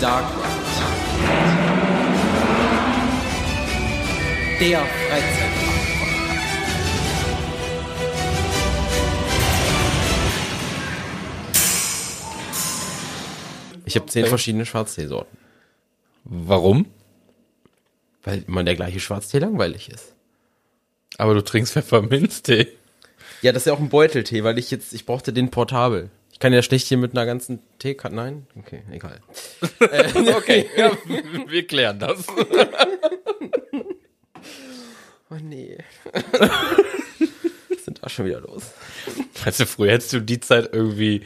Dark Ride. Der Freizeitpark. Ich habe zehn verschiedene Schwarzteesorten. Warum? Weil immer der gleiche Schwarztee langweilig ist. Aber du trinkst Pfefferminztee. Ja, das ist ja auch ein Beuteltee, weil ich jetzt, ich brauchte den portabel. Kann ja schlecht hier mit einer ganzen Teekanne, nein? Okay, egal. Okay, ja, wir klären das. Oh nee. Was sind da schon wieder los? Weißt du, früher hättest du die Zeit irgendwie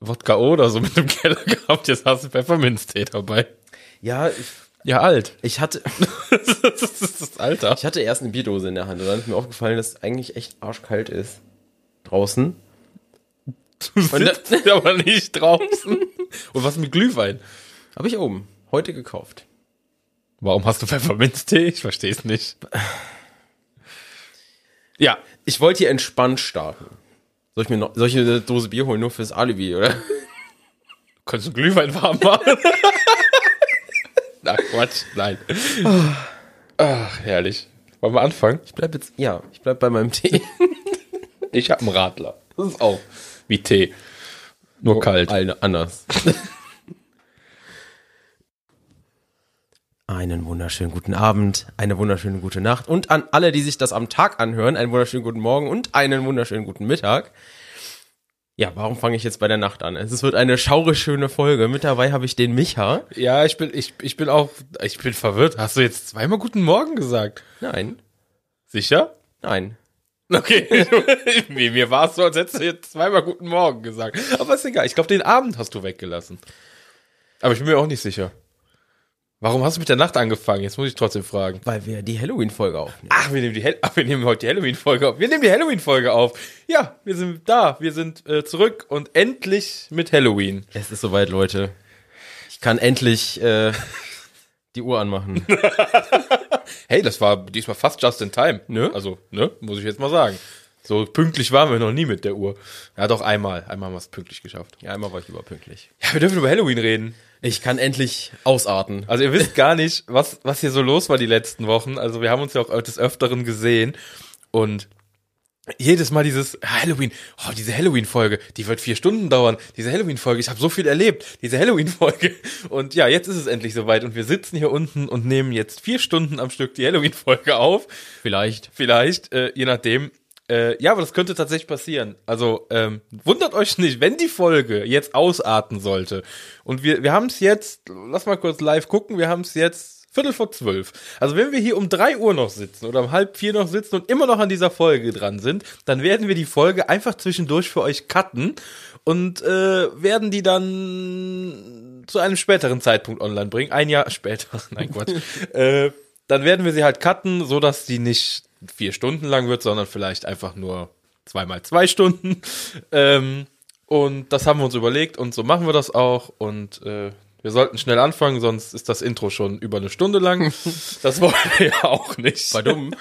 Wodka oder so mit dem Keller gehabt, jetzt hast du Pfefferminztee dabei. Ja, ich, Ja, alt. ich hatte, das ist das Alter. ich hatte erst eine Bierdose in der Hand und dann ist mir aufgefallen, dass es eigentlich echt arschkalt ist. Draußen. Du sitzt aber nicht draußen. Und was mit Glühwein? Habe ich oben. Heute gekauft. Warum hast du Pfefferminztee? Ich verstehe es nicht. Ja, Ich wollte hier entspannt starten. Soll ich mir noch, soll ich eine Dose Bier holen, nur fürs Alibi, oder? kannst du Glühwein warm machen? Na Quatsch, nein. Ach, herrlich. Wollen wir anfangen? Ich bleib jetzt, ja, ich bleib bei meinem Tee. Ich habe einen Radler. Das ist auch wie Tee. Nur kalt. Alle anders. Einen wunderschönen guten Abend, eine wunderschöne gute Nacht und an alle, die sich das am Tag anhören, einen wunderschönen guten Morgen und einen wunderschönen guten Mittag. Ja, warum fange ich jetzt bei der Nacht an? Es wird eine schaure schöne Folge. Mit dabei habe ich den Micha. Ja, ich bin, ich, ich bin auch, ich bin verwirrt. Hast du jetzt zweimal guten Morgen gesagt? Nein, Sicher? nein. Okay. mir, mir war es so, als hättest du jetzt zweimal guten Morgen gesagt. Aber ist egal. Ich glaube, den Abend hast du weggelassen. Aber ich bin mir auch nicht sicher. Warum hast du mit der Nacht angefangen? Jetzt muss ich trotzdem fragen. Weil wir die Halloween-Folge aufnehmen. Ach, wir nehmen, die Hel Ach, wir nehmen heute die Halloween-Folge auf. Wir nehmen die Halloween-Folge auf. Ja, wir sind da. Wir sind äh, zurück und endlich mit Halloween. Es ist soweit, Leute. Ich kann endlich äh, die Uhr anmachen. Hey, das war diesmal fast just in time. Ne? Also, ne? Muss ich jetzt mal sagen. So pünktlich waren wir noch nie mit der Uhr. Ja, doch einmal. Einmal haben wir es pünktlich geschafft. Ja, einmal war ich überpünktlich. Ja, wir dürfen über Halloween reden. Ich kann endlich ausarten. Also ihr wisst gar nicht, was, was hier so los war die letzten Wochen. Also wir haben uns ja auch des Öfteren gesehen und jedes Mal dieses Halloween, oh, diese Halloween-Folge, die wird vier Stunden dauern. Diese Halloween-Folge, ich habe so viel erlebt. Diese Halloween-Folge. Und ja, jetzt ist es endlich soweit und wir sitzen hier unten und nehmen jetzt vier Stunden am Stück die Halloween-Folge auf. Vielleicht. Vielleicht, äh, je nachdem. Äh, ja, aber das könnte tatsächlich passieren. Also ähm, wundert euch nicht, wenn die Folge jetzt ausarten sollte. Und wir, wir haben es jetzt, lass mal kurz live gucken, wir haben es jetzt Viertel vor zwölf. Also wenn wir hier um drei Uhr noch sitzen oder um halb vier noch sitzen und immer noch an dieser Folge dran sind, dann werden wir die Folge einfach zwischendurch für euch cutten und äh, werden die dann zu einem späteren Zeitpunkt online bringen. Ein Jahr später. Nein, Quatsch. äh, dann werden wir sie halt cutten, so dass die nicht vier Stunden lang wird, sondern vielleicht einfach nur zweimal zwei Stunden. Ähm, und das haben wir uns überlegt und so machen wir das auch. Und äh, wir sollten schnell anfangen, sonst ist das Intro schon über eine Stunde lang. Das wollen wir ja auch nicht. War dumm.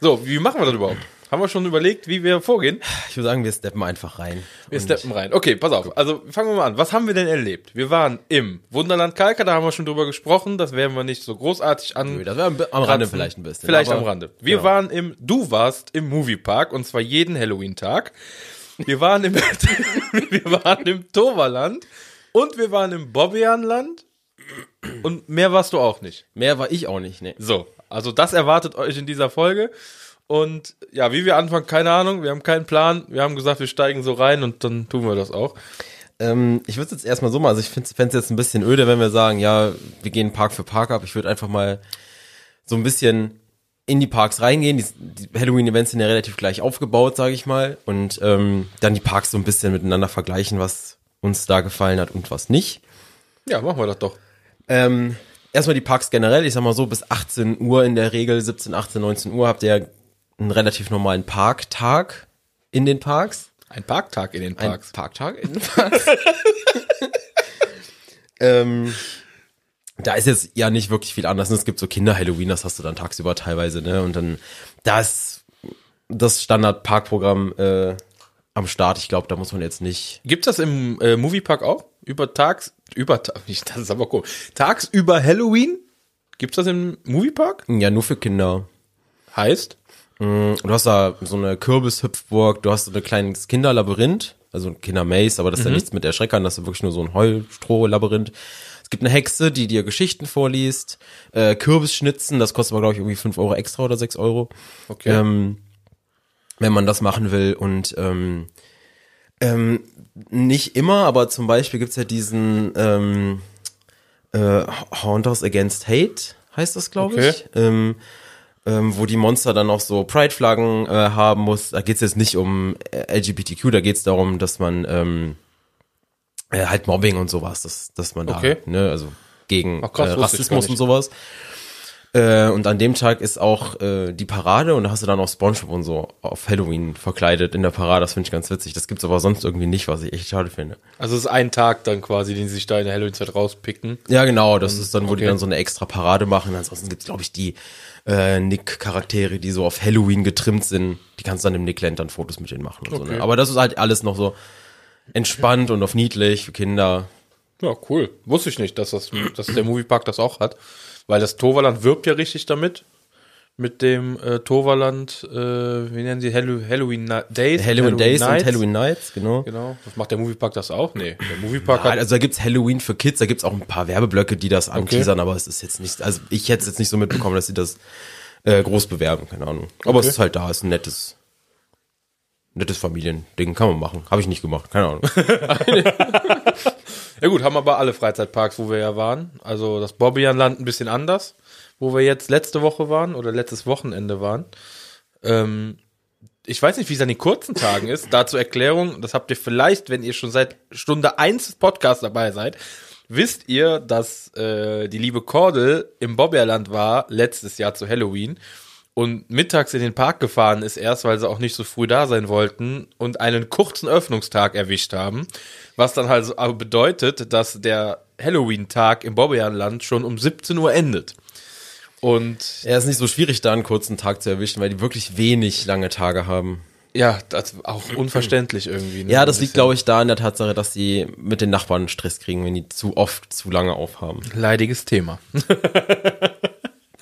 So, wie machen wir das überhaupt? Haben wir schon überlegt, wie wir vorgehen? Ich würde sagen, wir steppen einfach rein. Wir steppen rein. Okay, pass auf. Also fangen wir mal an. Was haben wir denn erlebt? Wir waren im Wunderland Kalka, da haben wir schon drüber gesprochen. Das werden wir nicht so großartig an. Das wäre am Rande vielleicht ein bisschen. Vielleicht am Rande. Wir genau. waren im, du warst im Moviepark und zwar jeden Halloween-Tag. Wir waren im, wir waren im Toverland und wir waren im Bobbejaanland und mehr warst du auch nicht. Mehr war ich auch nicht, ne. So, also das erwartet euch in dieser Folge. Und ja, wie wir anfangen, keine Ahnung, wir haben keinen Plan. Wir haben gesagt, wir steigen so rein und dann tun wir das auch. Ähm, ich würde es jetzt erstmal so machen, also ich fände es jetzt ein bisschen öde, wenn wir sagen, ja, wir gehen Park für Park ab. Ich würde einfach mal so ein bisschen in die Parks reingehen. Die, die Halloween-Events sind ja relativ gleich aufgebaut, sage ich mal. Und ähm, dann die Parks so ein bisschen miteinander vergleichen, was uns da gefallen hat und was nicht. Ja, machen wir das doch. Ähm, erstmal die Parks generell, ich sag mal so, bis 18 Uhr in der Regel, 17, 18, 19 Uhr habt ihr einen relativ normalen Parktag in den Parks. Ein Parktag in den Ein Parks. Parktag in den Parks. ähm, da ist jetzt ja nicht wirklich viel anders. Es gibt so Kinder-Halloween, das hast du dann tagsüber teilweise, ne? Und dann das das Standard-Parkprogramm äh, am Start. Ich glaube, da muss man jetzt nicht. Gibt's das im äh, Moviepark auch? Über tags über, das ist aber cool. Tagsüber Halloween? Gibt's das im Moviepark? Ja, nur für Kinder. Heißt? Du hast da so eine Kürbishüpfburg, du hast so ein kleines Kinderlabyrinth, also ein Kindermaze, aber das ist ja nichts mit Erschreckern, das ist wirklich nur so ein Heulstroh-Labyrinth. Es gibt eine Hexe, die dir Geschichten vorliest, äh, Kürbisschnitzen, das kostet aber, glaube ich, irgendwie 5 Euro extra oder 6 Euro. Okay. Ähm, wenn man das machen will. Und ähm, ähm, nicht immer, aber zum Beispiel gibt's ja diesen ähm, äh, Haunters Against Hate, heißt das, glaube Okay. ich. Ähm, ähm, wo die Monster dann auch so Pride-Flaggen äh, haben muss. Da geht's jetzt nicht um äh, LGBTQ, da geht's darum, dass man ähm, äh, halt Mobbing und sowas, dass, dass man da, Okay. ne, also gegen Ach, krass, äh, Rassismus und sowas. Äh, und an dem Tag ist auch äh, die Parade und da hast du dann auch Spongebob und so auf Halloween verkleidet in der Parade. Das finde ich ganz witzig. Das gibt's aber sonst irgendwie nicht, was ich echt schade finde. Also es ist ein Tag dann quasi, den sie sich da in der Halloween-Zeit rauspicken. Ja, genau. Das ist dann, wo die okay. dann so eine extra Parade machen. Ansonsten gibt's glaube ich, die äh, Nick-Charaktere, die so auf Halloween getrimmt sind. Die kannst du dann im Nickland dann Fotos mit denen machen und so. Okay. Ne? Aber das ist halt alles noch so entspannt und auf niedlich für Kinder. Ja, cool. Wusste ich nicht, dass, das, dass der Moviepark das auch hat. Weil das Toverland wirbt ja richtig damit. Mit dem äh, Toverland, äh, wie nennen sie, Hallo Halloween Ni- Days? Halloween, Days Nights. und Halloween Nights, genau. Genau. Das macht der Moviepark das auch? Nee. Der Moviepark Ja, hat. also da gibt's Halloween für Kids, da gibt's auch ein paar Werbeblöcke, die das anteasern, aber es ist jetzt nicht, also ich hätte es jetzt nicht so mitbekommen, dass sie das äh, groß bewerben, keine Ahnung. Aber Okay. es ist halt da, ist ein nettes, nettes Familiending, kann man machen. Habe ich nicht gemacht, keine Ahnung. Ja gut, haben aber alle Freizeitparks, wo wir ja waren. Also das Bobbianland ein bisschen anders, wo wir jetzt letzte Woche waren oder letztes Wochenende waren. Ähm, ich weiß nicht, wie es an den kurzen Tagen ist. Da zur Erklärung, das habt ihr vielleicht, wenn ihr schon seit Stunde eins des Podcasts dabei seid, wisst ihr, dass äh, die liebe Cordel im Bobberland war letztes Jahr zu Halloween und mittags in den Park gefahren ist erst, weil sie auch nicht so früh da sein wollten und einen kurzen Öffnungstag erwischt haben, was dann halt so aber bedeutet, dass der Halloween-Tag im Bobbejahnland schon um 17 Uhr endet. Und Ja, ist nicht so schwierig, da einen kurzen Tag zu erwischen, weil die wirklich wenig lange Tage haben. ja, das auch unverständlich irgendwie. Ne? Ja, das liegt, glaube ich, da an der Tatsache, dass sie mit den Nachbarn Stress kriegen, wenn die zu oft zu lange aufhaben. leidiges Thema.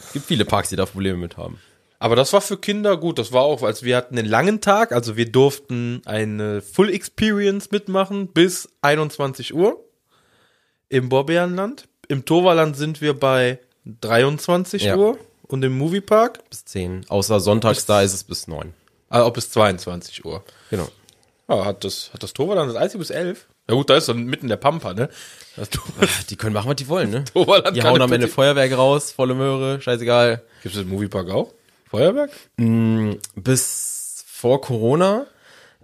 Es gibt viele Parks, die da Probleme mit haben. Aber das war für Kinder gut. Das war auch, als wir hatten einen langen Tag, also wir durften eine Full Experience mitmachen bis 21 Uhr im Bobbejahnland. Im Toverland sind wir bei 23 Ja. Uhr und im Moviepark Bis 10. Außer sonntags, da ist es bis 9. also auch bis 22 Uhr. Genau. Ja, hat das, hat das Toverland das einzige bis 11? Ja gut, da ist dann mitten der Pampa, ne? Die können machen, was die wollen, ne? Toverland Die hauen am Ende Feuerwerke raus, volle Möhre, scheißegal. Gibt es im Moviepark auch? Feuerwerk? Bis vor Corona,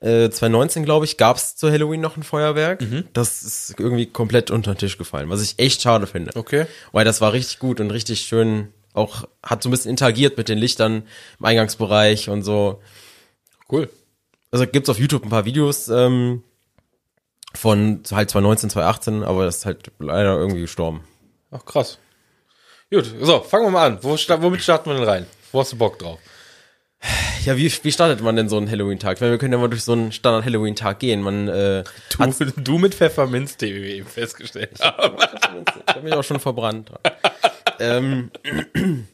äh, 2019 glaube ich, gab es zu Halloween noch ein Feuerwerk. Mhm. Das ist irgendwie komplett unter den Tisch gefallen, was ich echt schade finde. Okay. Weil das war richtig gut und richtig schön, auch hat so ein bisschen interagiert mit den Lichtern im Eingangsbereich und so. Cool. Also gibt's auf YouTube ein paar Videos ähm, von halt 2019, 2018, aber das ist halt leider irgendwie gestorben. Ach, krass. Gut, so, fangen wir mal an. Wo, womit starten wir denn rein? Wo hast du Bock drauf? Ja, wie, wie startet man denn so einen Halloween-Tag? Ich meine, wir können ja mal durch so einen Standard-Halloween-Tag gehen. Man äh, Du, du mit Pfefferminztee, wie wir eben festgestellt haben. Ich habe mich auch schon verbrannt. ähm,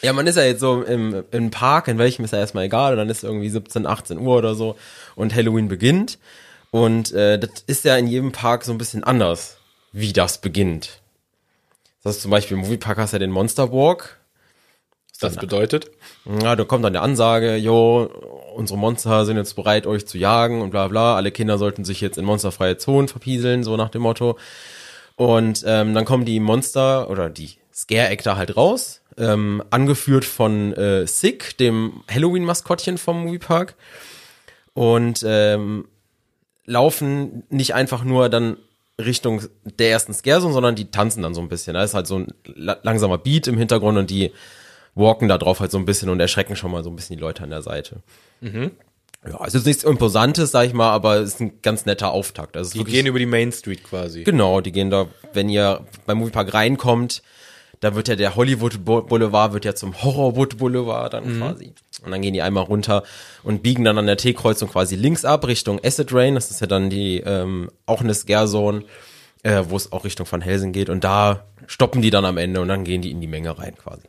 ja, man ist ja jetzt so im, im Park, in welchem ist ja erstmal egal, und dann ist irgendwie 17, 18 Uhr oder so und Halloween beginnt. Und äh, das ist ja in jedem Park so ein bisschen anders, wie das beginnt. Das ist zum Beispiel im Moviepark hast du ja den Monster Walk. Das bedeutet? Ja, da kommt dann eine Ansage, jo, unsere Monster sind jetzt bereit, euch zu jagen und bla bla. Alle Kinder sollten sich jetzt in monsterfreie Zonen verpieseln, so nach dem Motto. Und ähm, dann kommen die Monster oder die Scare-Actor halt raus, ähm, angeführt von äh, Sick, dem Halloween-Maskottchen vom Moviepark. Und ähm, laufen nicht einfach nur dann Richtung der ersten Scare-Zone, sondern die tanzen dann so ein bisschen. Da ist halt so ein la langsamer Beat im Hintergrund und die walken da drauf halt so ein bisschen und erschrecken schon mal so ein bisschen die Leute an der Seite. Ja, es ist nichts Imposantes, sag ich mal, aber es ist ein ganz netter Auftakt. Also Die gehen über die Main Street quasi. Genau, die gehen da, wenn ihr beim Moviepark reinkommt, da wird ja der Hollywood Bo- Boulevard wird ja zum Horrorwood Boulevard dann quasi. Und dann gehen die einmal runter und biegen dann an der T-Kreuzung quasi links ab Richtung Acid Rain. Das ist ja dann die ähm, auch eine Scare Zone. äh, wo es auch Richtung Van Helsing geht. Und da stoppen die dann am Ende und dann gehen die in die Menge rein quasi.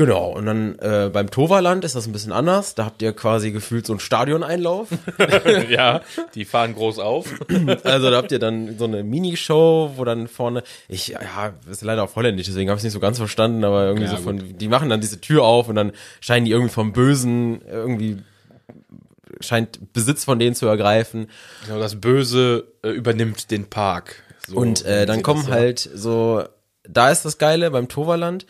Genau, und dann äh, beim Toverland ist das ein bisschen anders. Da habt ihr quasi gefühlt so einen Stadioneinlauf. ja, die fahren groß auf. Also da habt ihr dann so eine Minishow, wo dann vorne, ich, ja, ist leider auf Holländisch, deswegen habe ich es nicht so ganz verstanden, aber irgendwie Ja, so von, die machen dann diese Tür auf und dann scheinen die irgendwie vom Bösen irgendwie scheint Besitz von denen zu ergreifen. Genau, das Böse äh, übernimmt den Park. So Und äh, dann kommen halt so, da ist das Geile beim Toverland,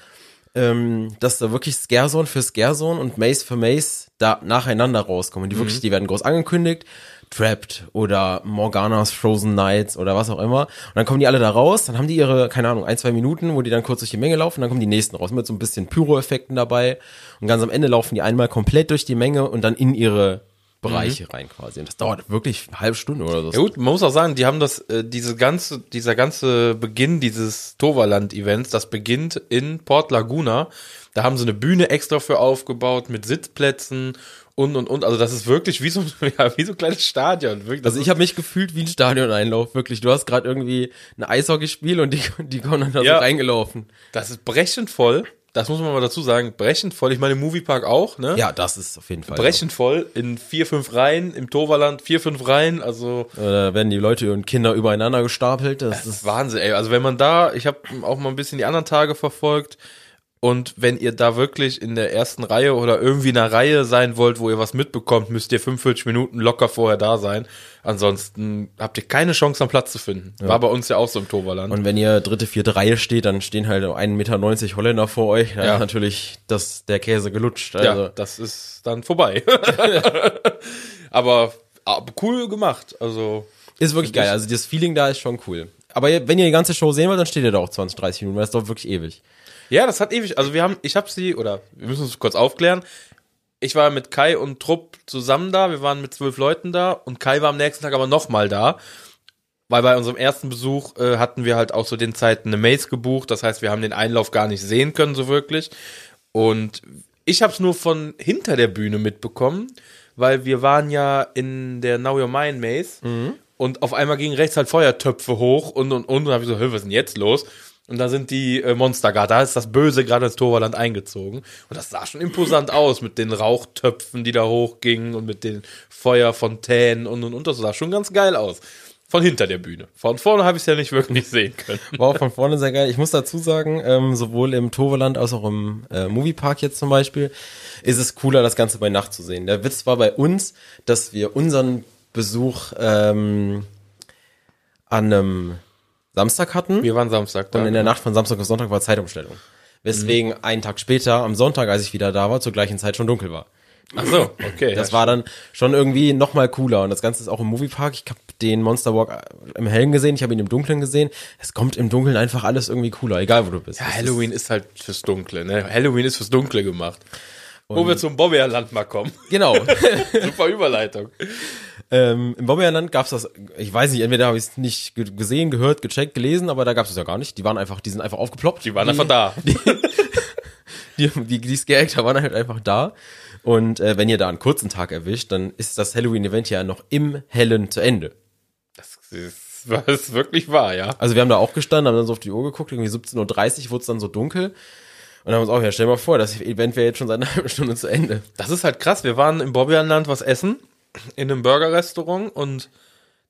ähm, dass da wirklich Scarezone für Scarezone und Maze für Maze da nacheinander rauskommen. Die Mhm. wirklich, die werden groß angekündigt. Trapped oder Morganas Frozen Nights oder was auch immer. Und dann kommen die alle da raus, dann haben die ihre, keine Ahnung, ein, zwei Minuten, wo die dann kurz durch die Menge laufen, dann kommen die nächsten raus mit so ein bisschen Pyro-Effekten dabei. Und ganz am Ende laufen die einmal komplett durch die Menge und dann in ihre Bereiche rein quasi. Und das dauert wirklich eine halbe Stunde oder so. Mhm. Ja gut, man muss auch sagen, die haben das, äh, diese ganze, dieser ganze Beginn dieses Toverland-Events, das beginnt in Port Laguna. Da haben sie eine Bühne extra für aufgebaut mit Sitzplätzen und und und. Also das ist wirklich wie so, ja, wie so ein kleines Stadion. Wirklich, Also ich habe mich gefühlt wie ein Stadioneinlauf, wirklich. Du hast gerade irgendwie ein Eishockeyspiel und die, die kommen dann da Ja. so reingelaufen. Das ist brechend voll. Das muss man mal dazu sagen. Brechend voll. Ich meine, im Moviepark auch, ne? Ja, das ist auf jeden Fall. Brechend voll. In vier, fünf Reihen. Im Toverland vier, fünf Reihen. Also, so. Äh, Da werden die Leute und Kinder übereinander gestapelt. Das das ist ist Wahnsinn, ey. Also wenn man da, ich habe auch mal ein bisschen die anderen Tage verfolgt. Und wenn ihr da wirklich in der ersten Reihe oder irgendwie in einer Reihe sein wollt, wo ihr was mitbekommt, müsst ihr 45 Minuten locker vorher da sein. Ansonsten habt ihr keine Chance, am Platz zu finden. War bei uns ja auch so im Toverland. und wenn ihr dritte, vierte Reihe steht, dann stehen halt 1,90 Meter Holländer vor euch. Da Ja. ist natürlich das, der Käse gelutscht. ja, Also, das ist dann vorbei. aber, aber cool gemacht. Also ist wirklich geil. Also das Feeling da ist schon cool. Aber wenn ihr die ganze Show sehen wollt, dann steht ihr da auch 20, 30 Minuten, weil das dauert wirklich ewig. Ja, das hat ewig. Also wir haben, ich habe sie, oder wir müssen uns kurz aufklären. Ich war mit Kai und Trupp zusammen da. Wir waren mit zwölf Leuten da und Kai war am nächsten Tag aber nochmal da. Weil bei unserem ersten Besuch äh, hatten wir halt auch so den Zeiten eine Maze gebucht. Das heißt, wir haben den Einlauf gar nicht sehen können, so wirklich. Und ich habe es nur von hinter der Bühne mitbekommen, weil wir waren ja in der Now Your Mine Maze und auf einmal gingen rechts halt Feuertöpfe hoch und und und. Und habe ich so, hey, was ist denn jetzt los? Und da sind die äh, Monster da ist das Böse gerade ins Torwalland eingezogen. Und das sah schon imposant aus mit den Rauchtöpfen, die da hochgingen und mit den Feuerfontänen und und und. Das sah schon ganz geil aus. Von hinter der Bühne. Von vorne habe ich es ja nicht wirklich sehen können. War auch von vorne sehr geil. Ich muss dazu sagen, ähm, sowohl im Toverland als auch im äh, Moviepark jetzt zum Beispiel, ist es cooler, das Ganze bei Nacht zu sehen. Der Witz war bei uns, dass wir unseren Besuch ähm, an einem Samstag hatten Wir waren Samstag da. und in der Nacht von Samstag auf Sonntag war Zeitumstellung. Weswegen einen Tag später, am Sonntag, als ich wieder da war, zur gleichen Zeit schon dunkel war. Ach so, okay. Das ja, war dann schon irgendwie noch mal cooler und das Ganze ist auch im Moviepark. Ich habe den Monster Walk im Hellen gesehen, ich habe ihn im Dunklen gesehen. Es kommt im Dunkeln einfach alles irgendwie cooler, egal wo du bist. Ja, Halloween ist halt fürs Dunkle, ne? Halloween ist fürs Dunkle gemacht. Wo wir zum Bobbeerland mal kommen. Genau. Super Überleitung. ähm, Im Bobbeerland gab's das, ich weiß nicht, entweder habe ich es nicht ge- gesehen, gehört, gecheckt, gelesen, aber da gab's es ja gar nicht. Die waren einfach, die sind einfach aufgeploppt. Die waren einfach da. Die, die, die Scare-Actor waren halt einfach da. Und äh, wenn ihr da einen kurzen Tag erwischt, dann ist das Halloween-Event ja noch im Hellen zu Ende. Das ist, das ist wirklich wahr, ja. Also wir haben da auch gestanden, haben dann so auf die Uhr geguckt, irgendwie 17.30 Uhr wurde es dann so dunkel. Und haben uns auch, ja, stell mal vor, das Event wäre jetzt schon seit einer halben Stunde zu Ende. Das ist halt krass. Wir waren im Bobbeerland was essen. In einem Burgerrestaurant und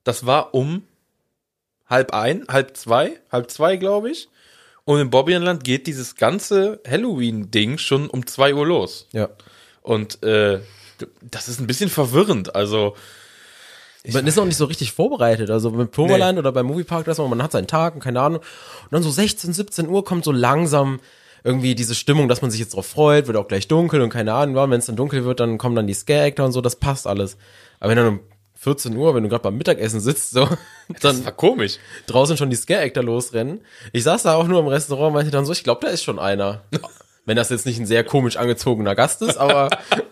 das war um halb ein, halb zwei, halb zwei, glaube ich. Und im Bobbeerland geht dieses ganze Halloween-Ding schon um zwei Uhr los. Ja. Und äh, das ist ein bisschen verwirrend. Also, man ist noch nicht so richtig vorbereitet. Also beim Toverland oder beim Moviepark, das man hat seinen Tag und keine Ahnung. Und dann so 16, 17 Uhr kommt so langsam irgendwie diese Stimmung, dass man sich jetzt drauf freut, wird auch gleich dunkel und keine Ahnung. Wenn es dann dunkel wird, dann kommen dann die Scare-Actor und so, das passt alles. Aber wenn dann um 14 Uhr, wenn du gerade beim Mittagessen sitzt, so, dann war komisch. draußen schon die Scare-Actor losrennen. Ich saß da auch nur im Restaurant und meinte dann so, ich glaube, da ist schon einer. Wenn das jetzt nicht ein sehr komisch angezogener Gast ist, aber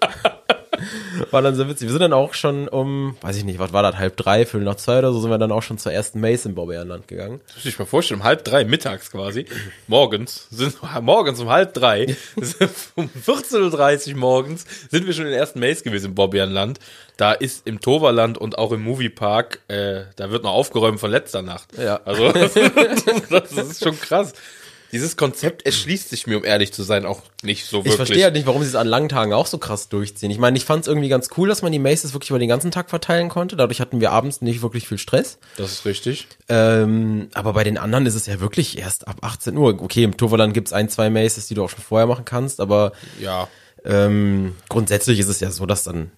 war dann sehr witzig. Wir sind dann auch schon um, weiß ich nicht, was war das, halb drei, viertel nach zwei oder so, sind wir dann auch schon zur ersten Mace in Bobbejahrland gegangen. Das muss ich mir vorstellen, um halb drei mittags quasi, morgens, sind, morgens um halb drei, um 14.30 Uhr morgens sind wir schon in der ersten Maze gewesen im Bobbejahrland. Da ist im Toverland und auch im Moviepark, äh, da wird noch aufgeräumt von letzter Nacht. Ja. Also, das ist schon krass. Dieses Konzept erschließt sich mir, um ehrlich zu sein, auch nicht so wirklich. Ich verstehe halt nicht, warum sie es an langen Tagen auch so krass durchziehen. Ich meine, ich fand es irgendwie ganz cool, dass man die Maces wirklich über den ganzen Tag verteilen konnte. Dadurch hatten wir abends nicht wirklich viel Stress. Das ist richtig. Ähm, aber bei den anderen ist es ja wirklich erst ab 18 Uhr. Okay, im Toverland gibt's ein, zwei Maces, die du auch schon vorher machen kannst, aber Ja. ähm, grundsätzlich ist es ja so, dass dann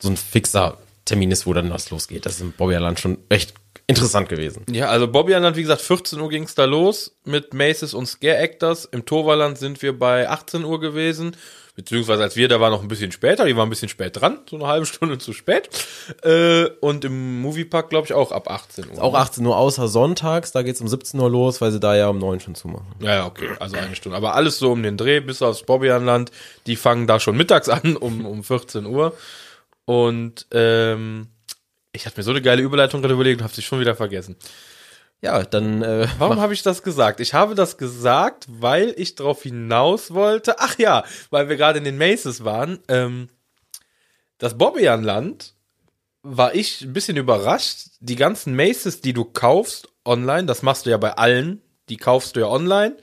so ein fixer Termin ist, wo dann das losgeht. Das ist im Bobbyerland schon echt interessant gewesen. Ja, also Bobbyland, wie gesagt, 14 Uhr ging's da los mit Maces und Scare Actors. Im Toverland sind wir bei 18 Uhr gewesen. Beziehungsweise als wir, da war noch ein bisschen später, die waren ein bisschen spät dran, so eine halbe Stunde zu spät. Äh, und im Moviepark, glaube ich, auch ab 18 Uhr. Auch 18 Uhr außer sonntags, da geht's um 17 Uhr los, weil sie da ja um 9 schon zumachen. Ja, ja, okay, also eine Stunde. Aber alles so um den Dreh, bis aufs Bobbyland, die fangen da schon mittags an, um, um 14 Uhr. Und ähm, ich hatte mir so eine geile Überleitung gerade überlegt und habe sie schon wieder vergessen. Ja, dann äh, Warum habe ich das gesagt? Ich habe das gesagt, weil ich darauf hinaus wollte. Ach ja, weil wir gerade in den Maces waren. Ähm, das Bobbejahnland war ich ein bisschen überrascht. Die ganzen Maces, die du kaufst online, das machst du ja bei allen, die kaufst du ja online.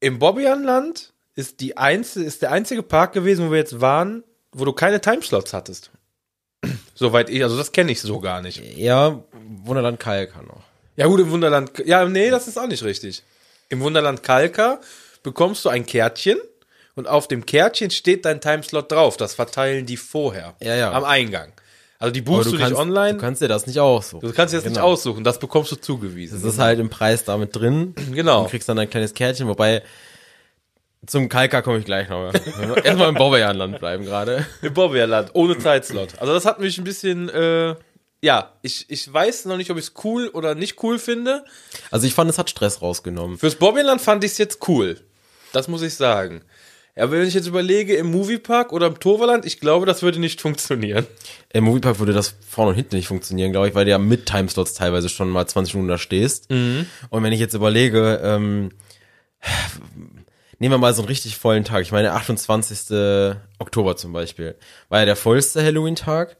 Im Bobbejahnland ist die einzige, ist der einzige Park gewesen, wo wir jetzt waren, wo du keine Timeslots hattest. Soweit ich, also das kenne ich so gar nicht. ja, Wunderland Kalka noch. Ja gut, im Wunderland, ja, nee, das ist auch nicht richtig. Im Wunderland Kalka bekommst du ein Kärtchen und auf dem Kärtchen steht dein Timeslot drauf. Das verteilen die vorher. Ja, ja. Am Eingang. Also die buchst du, kannst, nicht online. Du kannst dir das nicht aussuchen. Du kannst dir das nicht Genau. aussuchen, das bekommst du zugewiesen. Das ist halt im Preis damit drin. Genau. Du kriegst dann ein kleines Kärtchen, wobei zum Kalka komme ich gleich noch. Erstmal im Bobbejahnland bleiben gerade. Im Bobbejahrland, ohne Zeitslot. Also das hat mich ein bisschen, äh, ja, ich, ich weiß noch nicht, ob ich es cool oder nicht cool finde. Also ich fand, es hat Stress rausgenommen. Fürs Bobbejahrland fand ich es jetzt cool. Das muss ich sagen. Ja, wenn ich jetzt überlege, im Moviepark oder im Toverland, ich glaube, das würde nicht funktionieren. Im Moviepark würde das vorne und hinten nicht funktionieren, glaube ich, weil du ja mit Timeslots teilweise schon mal 20 Minuten da stehst. Und wenn ich jetzt überlege, ähm, nehmen wir mal so einen richtig vollen Tag. Ich meine, 28. Oktober zum Beispiel. War ja der vollste Halloween-Tag.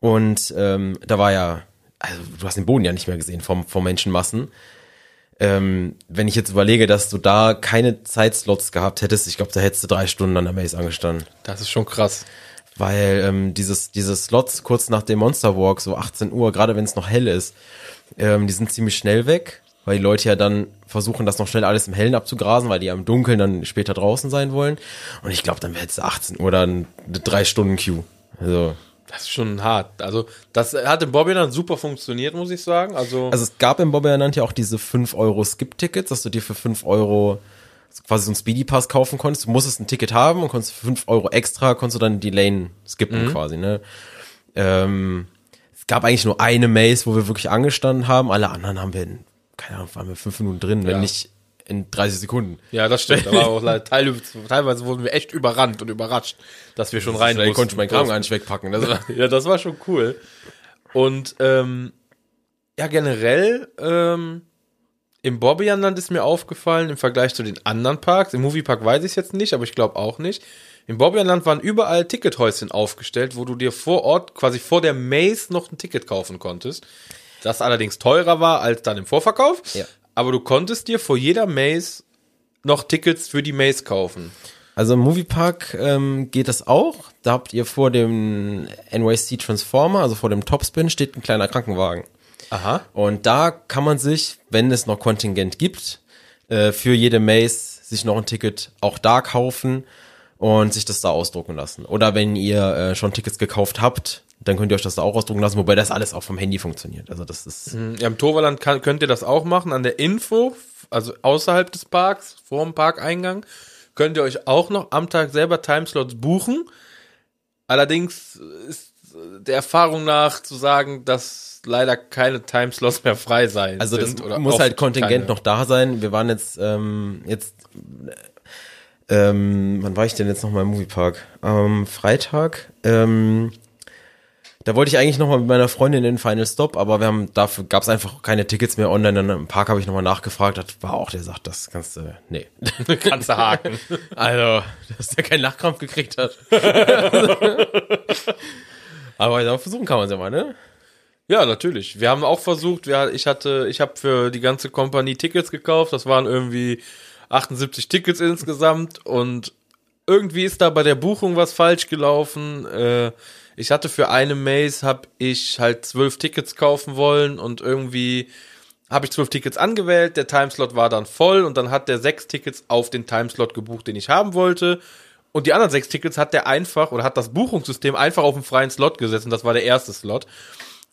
Und ähm, da war ja, also du hast den Boden ja nicht mehr gesehen vom, vom Menschenmassen. Ähm, wenn ich jetzt überlege, dass du da keine Zeitslots gehabt hättest, ich glaube, da hättest du drei Stunden an der Maze angestanden. Das ist schon krass. Weil ähm, dieses, diese Slots kurz nach dem Monster Walk, so 18 Uhr, gerade wenn es noch hell ist, ähm, die sind ziemlich schnell weg, weil die Leute ja dann versuchen, das noch schnell alles im Hellen abzugrasen, weil die ja im Dunkeln dann später draußen sein wollen. Und ich glaube, dann wäre jetzt 18 Uhr dann eine drei Stunden Queue. Also, Das ist schon hart. Also, das hat im Bobbyland super funktioniert, muss ich sagen. Also, also es gab im Bobbejahrland ja auch diese 5 Euro Skip-Tickets, dass du dir für 5 Euro quasi so ein Speedy Pass kaufen konntest. Du musstest ein Ticket haben und konntest für 5 Euro extra, konntest du dann die Lane skippen quasi, ne? Ähm, es gab eigentlich nur eine Maze, wo wir wirklich angestanden haben. Alle anderen haben wir in, keine Ahnung, waren wir fünf Minuten drin, wenn Ja. nicht in 30 Sekunden. ja, das stimmt. War auch teil, teilweise wurden wir echt überrannt und überrascht, dass wir schon rein Schnell mussten. konnte ich meinen Kram gar nicht wegpacken. Das war, Ja, das war schon cool. Und ähm, ja, generell ähm, im Bobbejahnland ist mir aufgefallen, im Vergleich zu den anderen Parks, im Moviepark weiß ich es jetzt nicht, aber ich glaube auch nicht. Im Bobbejahnland waren überall Tickethäuschen aufgestellt, wo du dir vor Ort, quasi vor der Maze, noch ein Ticket kaufen konntest. Das allerdings teurer war als dann im Vorverkauf. Ja. Aber du konntest dir vor jeder Maze noch Tickets für die Maze kaufen. Also im Moviepark ähm, geht das auch. Da habt ihr vor dem NYC Transformer, also vor dem Topspin, steht ein kleiner Krankenwagen. Aha. Und da kann man sich, wenn es noch Kontingent gibt, äh, für jede Maze sich noch ein Ticket auch da kaufen und sich das da ausdrucken lassen. Oder wenn ihr äh, schon Tickets gekauft habt, dann könnt ihr euch das da auch ausdrucken lassen, wobei das alles auch vom Handy funktioniert. Also das ist Ja, im Toverland kann, könnt ihr das auch machen. An der Info, also außerhalb des Parks, vor dem Parkeingang, könnt ihr euch auch noch am Tag selber Timeslots buchen. Allerdings ist der Erfahrung nach zu sagen, dass leider keine Timeslots mehr frei sein Also das muss halt Kontingent keine. noch da sein. Wir waren jetzt ähm, jetzt Ähm, wann war ich denn jetzt nochmal im Moviepark? Am Freitag. Ähm, da wollte ich eigentlich nochmal mit meiner Freundin in den Final Stop, aber wir haben dafür gab es einfach keine Tickets mehr online. Dann im Park habe ich nochmal nachgefragt. Das war auch, der sagt, das kannst du. Nee. Kannst du haken. Also, dass der keinen Lachkrampf gekriegt hat. aber ja, versuchen kann man es ja mal, ne? Ja, natürlich. Wir haben auch versucht, wir, ich hatte, ich habe für die ganze Kompanie Tickets gekauft. Das waren irgendwie 78 Tickets insgesamt und irgendwie ist da bei der Buchung was falsch gelaufen. Äh, ich hatte für eine Maze habe ich halt zwölf Tickets kaufen wollen und irgendwie habe ich zwölf Tickets angewählt. Der Timeslot war dann voll und dann hat der sechs Tickets auf den Timeslot gebucht, den ich haben wollte. Und die anderen sechs Tickets hat der einfach oder hat das Buchungssystem einfach auf einen freien Slot gesetzt und das war der erste Slot.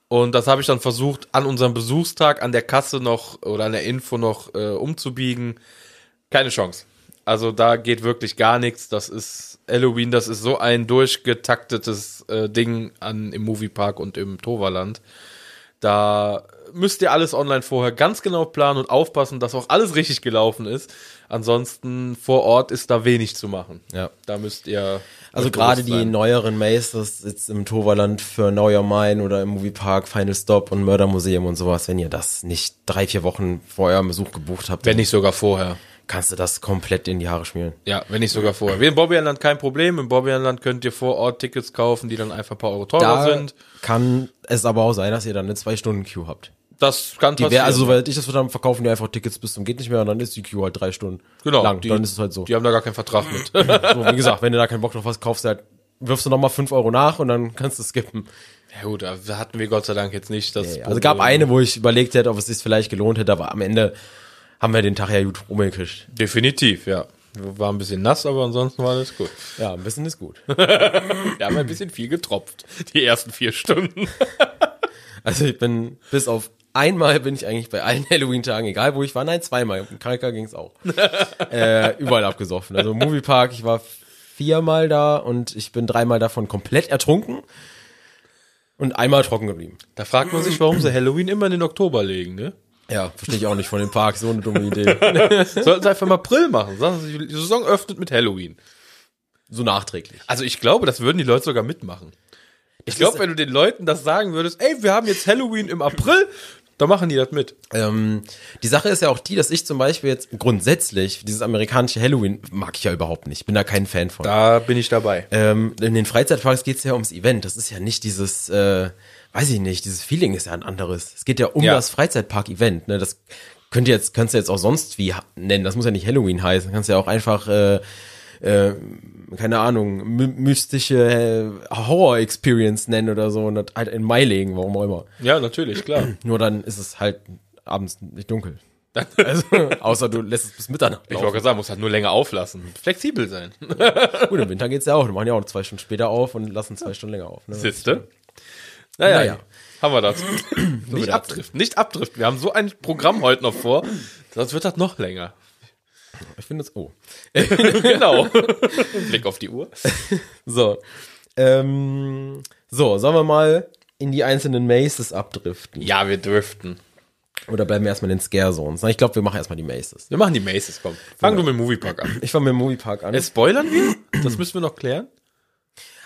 Und das habe ich dann versucht, an unserem Besuchstag an der Kasse noch oder an der Info noch äh, umzubiegen. Keine Chance. Also da geht wirklich gar nichts. Das ist Halloween, das ist so ein durchgetaktetes äh, Ding an, im Moviepark und im Toverland. Da müsst ihr alles online vorher ganz genau planen und aufpassen, dass auch alles richtig gelaufen ist. Ansonsten vor Ort ist da wenig zu machen. Ja. Da müsst ihr. Also gerade die sein. neueren Mazes jetzt im Toverland für Know Your Mine oder im Moviepark Final Stop und Mördermuseum und sowas, wenn ihr das nicht drei, vier Wochen vor eurem Besuch gebucht habt, Wenn nicht sogar vorher. Kannst du das komplett in die Haare schmieren. Ja, wenn nicht sogar vorher. Wie im Bobbyland kein Problem. Im Bobbyland könnt ihr vor Ort Tickets kaufen, die dann einfach ein paar Euro teurer Da sind. kann es aber auch sein, dass ihr dann eine zwei Stunden Queue habt. Das kann Die wär, also soweit ich das verstanden verkaufen die einfach Tickets bis zum geht nicht mehr und dann ist die Queue halt drei Stunden genau, lang. die, dann ist es halt so. Die haben da gar keinen Vertrag mit. so. Wie gesagt, wenn du da keinen Bock drauf hast, kaufst du halt, wirfst du nochmal fünf Euro nach und dann kannst du skippen. ja gut, da hatten wir Gott sei Dank jetzt nicht das Also gab eine, wo ich überlegt hätte, ob es sich vielleicht gelohnt hätte, aber am Ende haben wir den Tag ja gut rumgekriegt. Definitiv, ja. War ein bisschen nass, aber ansonsten war alles gut. Ja, ein bisschen ist gut. Wir haben ein bisschen viel getropft. Die ersten vier Stunden. Also ich bin bis auf einmal bin ich eigentlich bei allen Halloween-Tagen, egal wo ich war, nein, zweimal. Im Kalka ging es auch. äh, überall abgesoffen. Also im Moviepark, ich war viermal da und ich bin dreimal davon komplett ertrunken und einmal trocken geblieben. Da fragt man sich, warum sie Halloween immer in den Oktober legen, ne? Ja, verstehe ich auch nicht von dem Park, so eine dumme Idee. Sollten sie einfach im April machen. Die Saison öffnet mit Halloween. so nachträglich. Also ich glaube, das würden die Leute sogar mitmachen. Ich glaube, wenn du den Leuten das sagen würdest, ey, wir haben jetzt Halloween im April, dann machen die das mit. Ähm, die Sache ist ja auch die, dass ich zum Beispiel jetzt grundsätzlich dieses amerikanische Halloween mag ich ja überhaupt nicht. Bin da kein Fan von. Da bin ich dabei. Ähm, in den Freizeitparks geht's ja ums Event. Das ist ja nicht dieses, äh, weiß ich nicht, dieses Feeling ist ja ein anderes. Es geht ja um Ja. das Freizeitpark-Event. Ne? Das könnt ihr jetzt, kannst du jetzt auch sonst wie nennen. Das muss ja nicht Halloween heißen. Kannst ja auch einfach, äh, äh, keine Ahnung, my mystische äh, Horror-Experience nennen oder so und das halt in Mai legen, warum auch immer. Ja, natürlich, klar. Nur dann ist es halt abends nicht dunkel. Also, außer du lässt es bis Mitternacht Ich wollte sagen, muss halt nur länger auflassen. Flexibel sein. Gut, im Winter geht's ja auch. Die machen ja auch zwei Stunden später auf und lassen zwei Stunden länger auf. Ne? Siehste? Naja, Naja. haben wir das. nicht abdriften, nicht abdriften. Wir haben so ein Programm heute noch vor, sonst wird das noch länger. Ich finde es, oh. genau. Blick auf die Uhr. So. Ähm, so, sollen wir mal in die einzelnen Maces abdriften? Ja, wir driften. Oder bleiben wir erstmal in den Scare Zones? Ich glaube, wir machen erstmal die Maces. Wir machen die Maces, komm. Fang du mit dem Moviepark an. Ich fange mit dem Moviepark an. Äh, spoilern wir? Das müssen wir noch klären.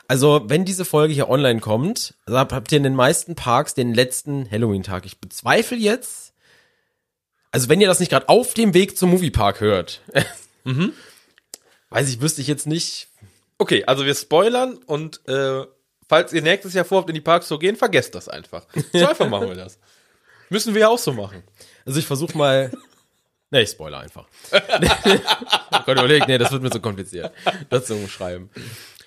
Also, wenn diese Folge hier online kommt, hab- habt ihr in den meisten Parks den letzten Halloween-Tag. Ich bezweifle jetzt, also wenn ihr das nicht gerade auf dem Weg zum Moviepark hört, weiß ich, wüsste ich jetzt nicht. Okay, also wir spoilern und äh, falls ihr nächstes Jahr vorhabt, in die Parks zu gehen, vergesst das einfach. So einfach machen wir das. Müssen wir ja auch so machen. Also ich versuche mal. Nee, ich spoiler einfach. ich Gott überlegt, nee, das wird mir so kompliziert. Das zu umschreiben.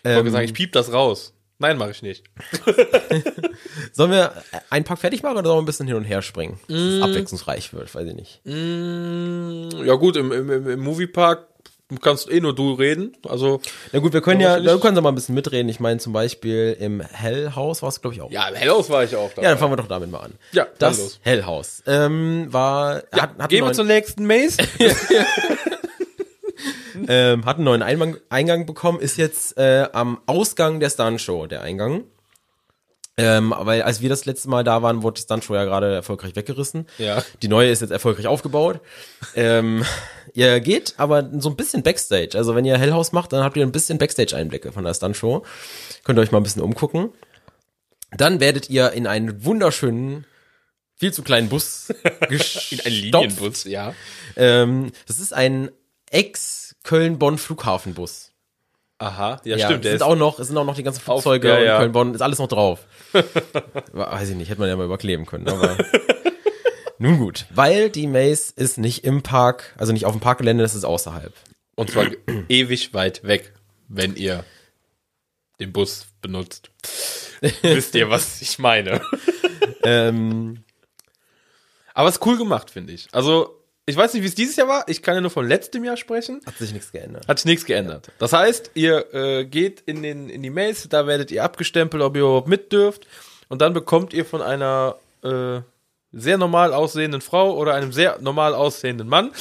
Ich wollte sagen, ich piep das raus. Nein, mache ich nicht. Sollen wir einen Pack fertig machen oder sollen wir ein bisschen hin und her springen? Dass es abwechslungsreich wird, weiß ich nicht. Mm, ja gut, im, im, im Moviepark kannst eh nur du reden. Also Na gut, wir können Ja, da können mal ein bisschen mitreden. Ich meine zum Beispiel im Hell House war es, glaube ich, auch. ja, im Hellos war ich auch da. Ja, dann fangen wir doch damit mal an. Ja, das los. Hell House ähm, war ja, hat, hat, gehen wir zur nächsten Maze. ähm, hat einen neuen Eingang, Eingang bekommen, ist jetzt äh, am Ausgang der Stun Show der Eingang. Ähm, weil als wir das letzte Mal da waren, wurde die Stuntshow ja gerade erfolgreich weggerissen. Ja. Die neue ist jetzt erfolgreich aufgebaut. ähm, ihr geht aber so ein bisschen Backstage. Also wenn ihr Hellhaus macht, dann habt ihr ein bisschen Backstage-Einblicke von der Stuntshow. Könnt ihr euch mal ein bisschen umgucken. Dann werdet ihr in einen wunderschönen, viel zu kleinen Bus In einen Linienbus, ja. Ähm, das ist ein Ex-Köln-Bonn-Flughafenbus. Aha, ja, Ja, stimmt. es sind auch noch, es sind auch noch die ganzen Flugzeuge ja, und ja. Köln-Bonn, ist alles noch drauf. Weiß ich nicht, hätte man ja mal überkleben können, aber. Nun gut, weil die Maze ist nicht im Park, also nicht auf dem Parkgelände, das ist außerhalb. Und zwar ewig weit weg, wenn ihr den Bus benutzt. Wisst ihr, was ich meine? Ähm, Aber es ist cool gemacht, finde ich. Also, ich weiß nicht, wie es dieses Jahr war. Ich kann ja nur von letztem Jahr sprechen. hat sich nichts geändert. Hat sich nichts geändert. Das heißt, ihr äh, geht in, den, in die Mails, da werdet ihr abgestempelt, ob ihr überhaupt mit dürft. Und dann bekommt ihr von einer äh, sehr normal aussehenden Frau oder einem sehr normal aussehenden Mann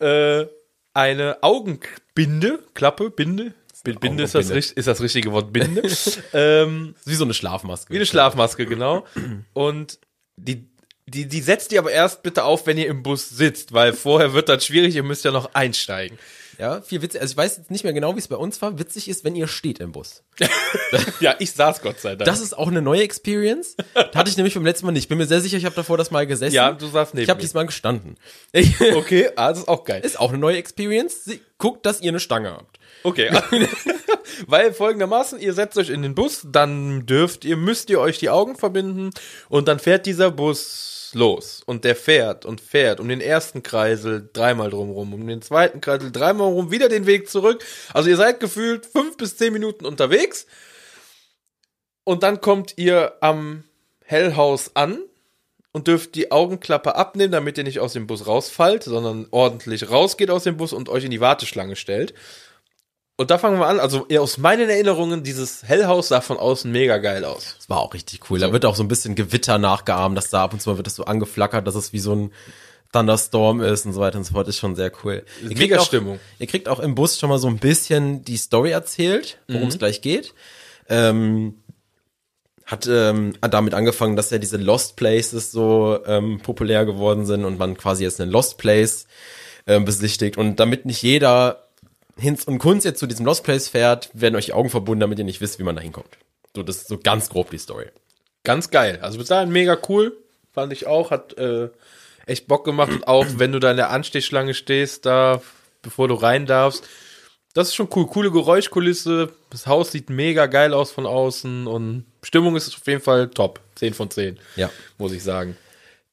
äh, eine Augenbinde, Klappe, Binde. Binde, Binde ist, das, ist das richtige Wort, Binde. ähm, Wie so eine Schlafmaske. wie eine Schlafmaske, genau. Und die, die, die setzt ihr aber erst bitte auf, wenn ihr im Bus sitzt, weil vorher wird das schwierig, ihr müsst ja noch einsteigen. Ja, viel witzig. Also ich weiß jetzt nicht mehr genau, wie es bei uns war. Witzig ist, wenn ihr steht im Bus. Ja, ich saß Gott sei Dank. Das ist auch eine neue Experience. Hatte ich nämlich beim letzten Mal nicht. Bin mir sehr sicher, ich habe davor das mal gesessen. ja, du saßt neben ich habe diesmal gestanden. Okay, ah, das ist auch geil. Ist auch eine neue Experience. Guckt, dass ihr eine Stange habt. Okay. Weil folgendermaßen, ihr setzt euch in den Bus, dann dürft ihr, müsst ihr euch die Augen verbinden und dann fährt dieser Bus los. Und der fährt und fährt um den ersten Kreisel dreimal drumrum, um den zweiten Kreisel dreimal rum, wieder den Weg zurück. Also ihr seid gefühlt fünf bis zehn Minuten unterwegs. Und dann kommt ihr am Hellhaus an und dürft die Augenklappe abnehmen, damit ihr nicht aus dem Bus rausfallt, sondern ordentlich rausgeht aus dem Bus und euch in die Warteschlange stellt. Und da fangen wir an. Also eher aus meinen Erinnerungen, dieses Hellhaus sah von außen mega geil aus. Das war auch richtig cool. Da wird auch so ein bisschen Gewitter nachgeahmt, dass da ab und zu mal wird das so angeflackert, dass es wie so ein Thunderstorm ist und so weiter und so fort. Ist schon sehr cool. Ihr Mega auch, Stimmung. Ihr kriegt auch im Bus schon mal so ein bisschen die Story erzählt, worum es gleich geht. Ähm, hat ähm, damit angefangen, dass ja diese Lost Places so ähm, populär geworden sind und man quasi jetzt einen Lost Place ähm, besichtigt. Und damit nicht jeder Hinz und Kunz jetzt zu diesem Lost Place fährt, werden euch die Augen verbunden, damit ihr nicht wisst, wie man da hinkommt. So, das ist so ganz grob die Story. Ganz geil. Also bis dahin mega cool. Fand ich auch. Hat äh, echt Bock gemacht. Und auch wenn du da in der Anstehschlange stehst, da, bevor du rein darfst. Das ist schon cool. Coole Geräuschkulisse. Das Haus sieht mega geil aus von außen. Und Stimmung ist auf jeden Fall top. 10 von 10. Ja. Muss ich sagen.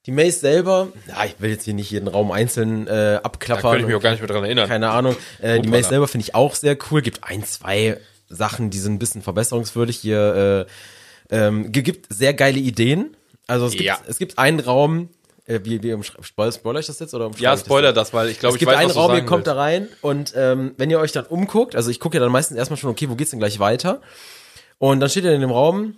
Die Maze selber, ja, ich will jetzt hier nicht jeden Raum einzeln äh, Da abklappern. könnte ich mich auch gar nicht mehr dran erinnern. keine Ahnung. Äh, die. Maze selber finde ich auch sehr cool. Gibt ein, zwei Sachen, die sind ein bisschen verbesserungswürdig. Hier äh, ähm, gibt sehr geile Ideen. Also es gibt, Ja. es gibt einen Raum, äh, wie, wie umschrei- spoil- spoiler ich das jetzt oder Ja, das spoiler jetzt? das, weil ich glaube, es ich gibt weiß, einen was du Raum, ihr kommt willst. da rein und ähm, wenn ihr euch dann umguckt, also ich gucke ja dann meistens erstmal schon, okay, wo geht's denn gleich weiter? Und dann steht ihr in dem Raum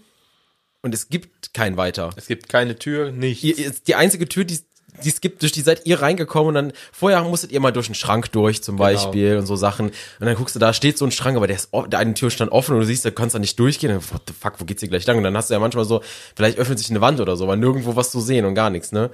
und es gibt kein weiter. Es gibt keine Tür, nicht. Ihr, die einzige Tür, die es gibt, durch die seid ihr reingekommen und dann vorher musstet ihr mal durch einen Schrank durch zum Genau. Beispiel und so Sachen und dann guckst du, da steht so ein Schrank, aber der ist der eine Tür stand offen und du siehst, da kannst da nicht durchgehen. Und, what the fuck, wo geht's hier gleich lang? Und dann hast du ja manchmal so, vielleicht öffnet sich eine Wand oder so, aber nirgendwo was zu sehen und gar nichts, ne?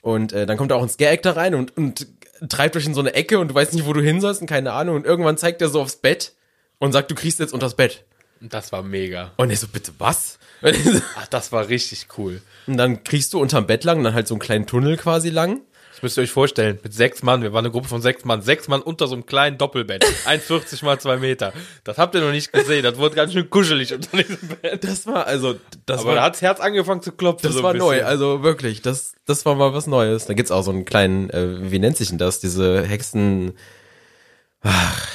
Und äh, dann kommt da auch ein Scare-Actor rein und, und treibt euch in so eine Ecke und du weißt nicht, wo du hin sollst und keine Ahnung. Und irgendwann zeigt er so aufs Bett und sagt, du kriegst jetzt unters Bett. Das war mega. Und ich so, bitte was? Und so- Ach, das war richtig cool. Und dann kriegst du unterm Bett lang, dann halt so einen kleinen Tunnel quasi lang. Das müsst ihr euch vorstellen, mit sechs Mann, wir waren eine Gruppe von sechs Mann, sechs Mann unter so einem kleinen Doppelbett, 1,40 mal zwei Meter. Das habt ihr noch nicht gesehen, das wurde ganz schön kuschelig unter diesem Bett. Das war, also, das Aber da war, hat's Herz angefangen zu klopfen. das so war bisschen. neu, also wirklich, das, das war mal was Neues. Da gibt's auch so einen kleinen, äh, wie nennt sich denn das, diese Hexen,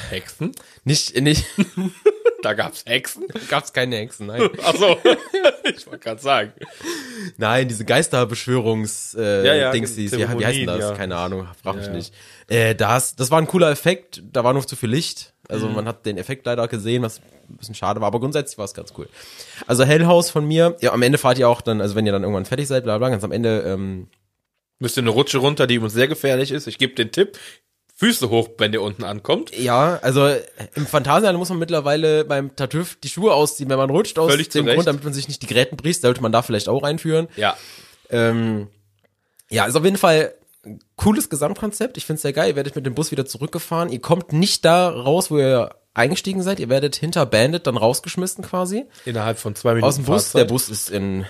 Hexen? nicht, nicht, Da gab's Hexen? gab's keine Hexen, nein. Achso, ich wollte gerade sagen. Nein, diese Geisterbeschwörungs, äh, Ja, ja, Dingsies, wie, wie heißen das? ja. Keine Ahnung, frag mich nicht. Äh, das, das war ein cooler Effekt, da war noch zu viel Licht. Also Mhm. man hat den Effekt leider gesehen, was ein bisschen schade war, aber grundsätzlich war es ganz cool. Also Hellhaus von mir, ja, am Ende fahrt ihr auch dann, also wenn ihr dann irgendwann fertig seid, bla bla, ganz am Ende, ähm, Müsst ihr eine Rutsche runter, die uns sehr gefährlich ist. Ich gebe den Tipp. Füße hoch, wenn der unten ankommt. Ja, also äh, im Phantasialand muss man mittlerweile beim Tattoo die Schuhe ausziehen, wenn man rutscht, aus Völlig dem. Grund, damit man sich nicht die Gräten bricht, sollte man da vielleicht auch einführen. Ja. Ähm, ja, ist auf jeden Fall ein cooles Gesamtkonzept. Ich finde es sehr geil. Ihr werdet mit dem Bus wieder zurückgefahren. Ihr kommt nicht da raus, wo ihr eingestiegen seid. Ihr werdet hinter Bandit dann rausgeschmissen quasi. Innerhalb von zwei Minuten. Aus dem Bus. Fahrzeit. Der Bus ist in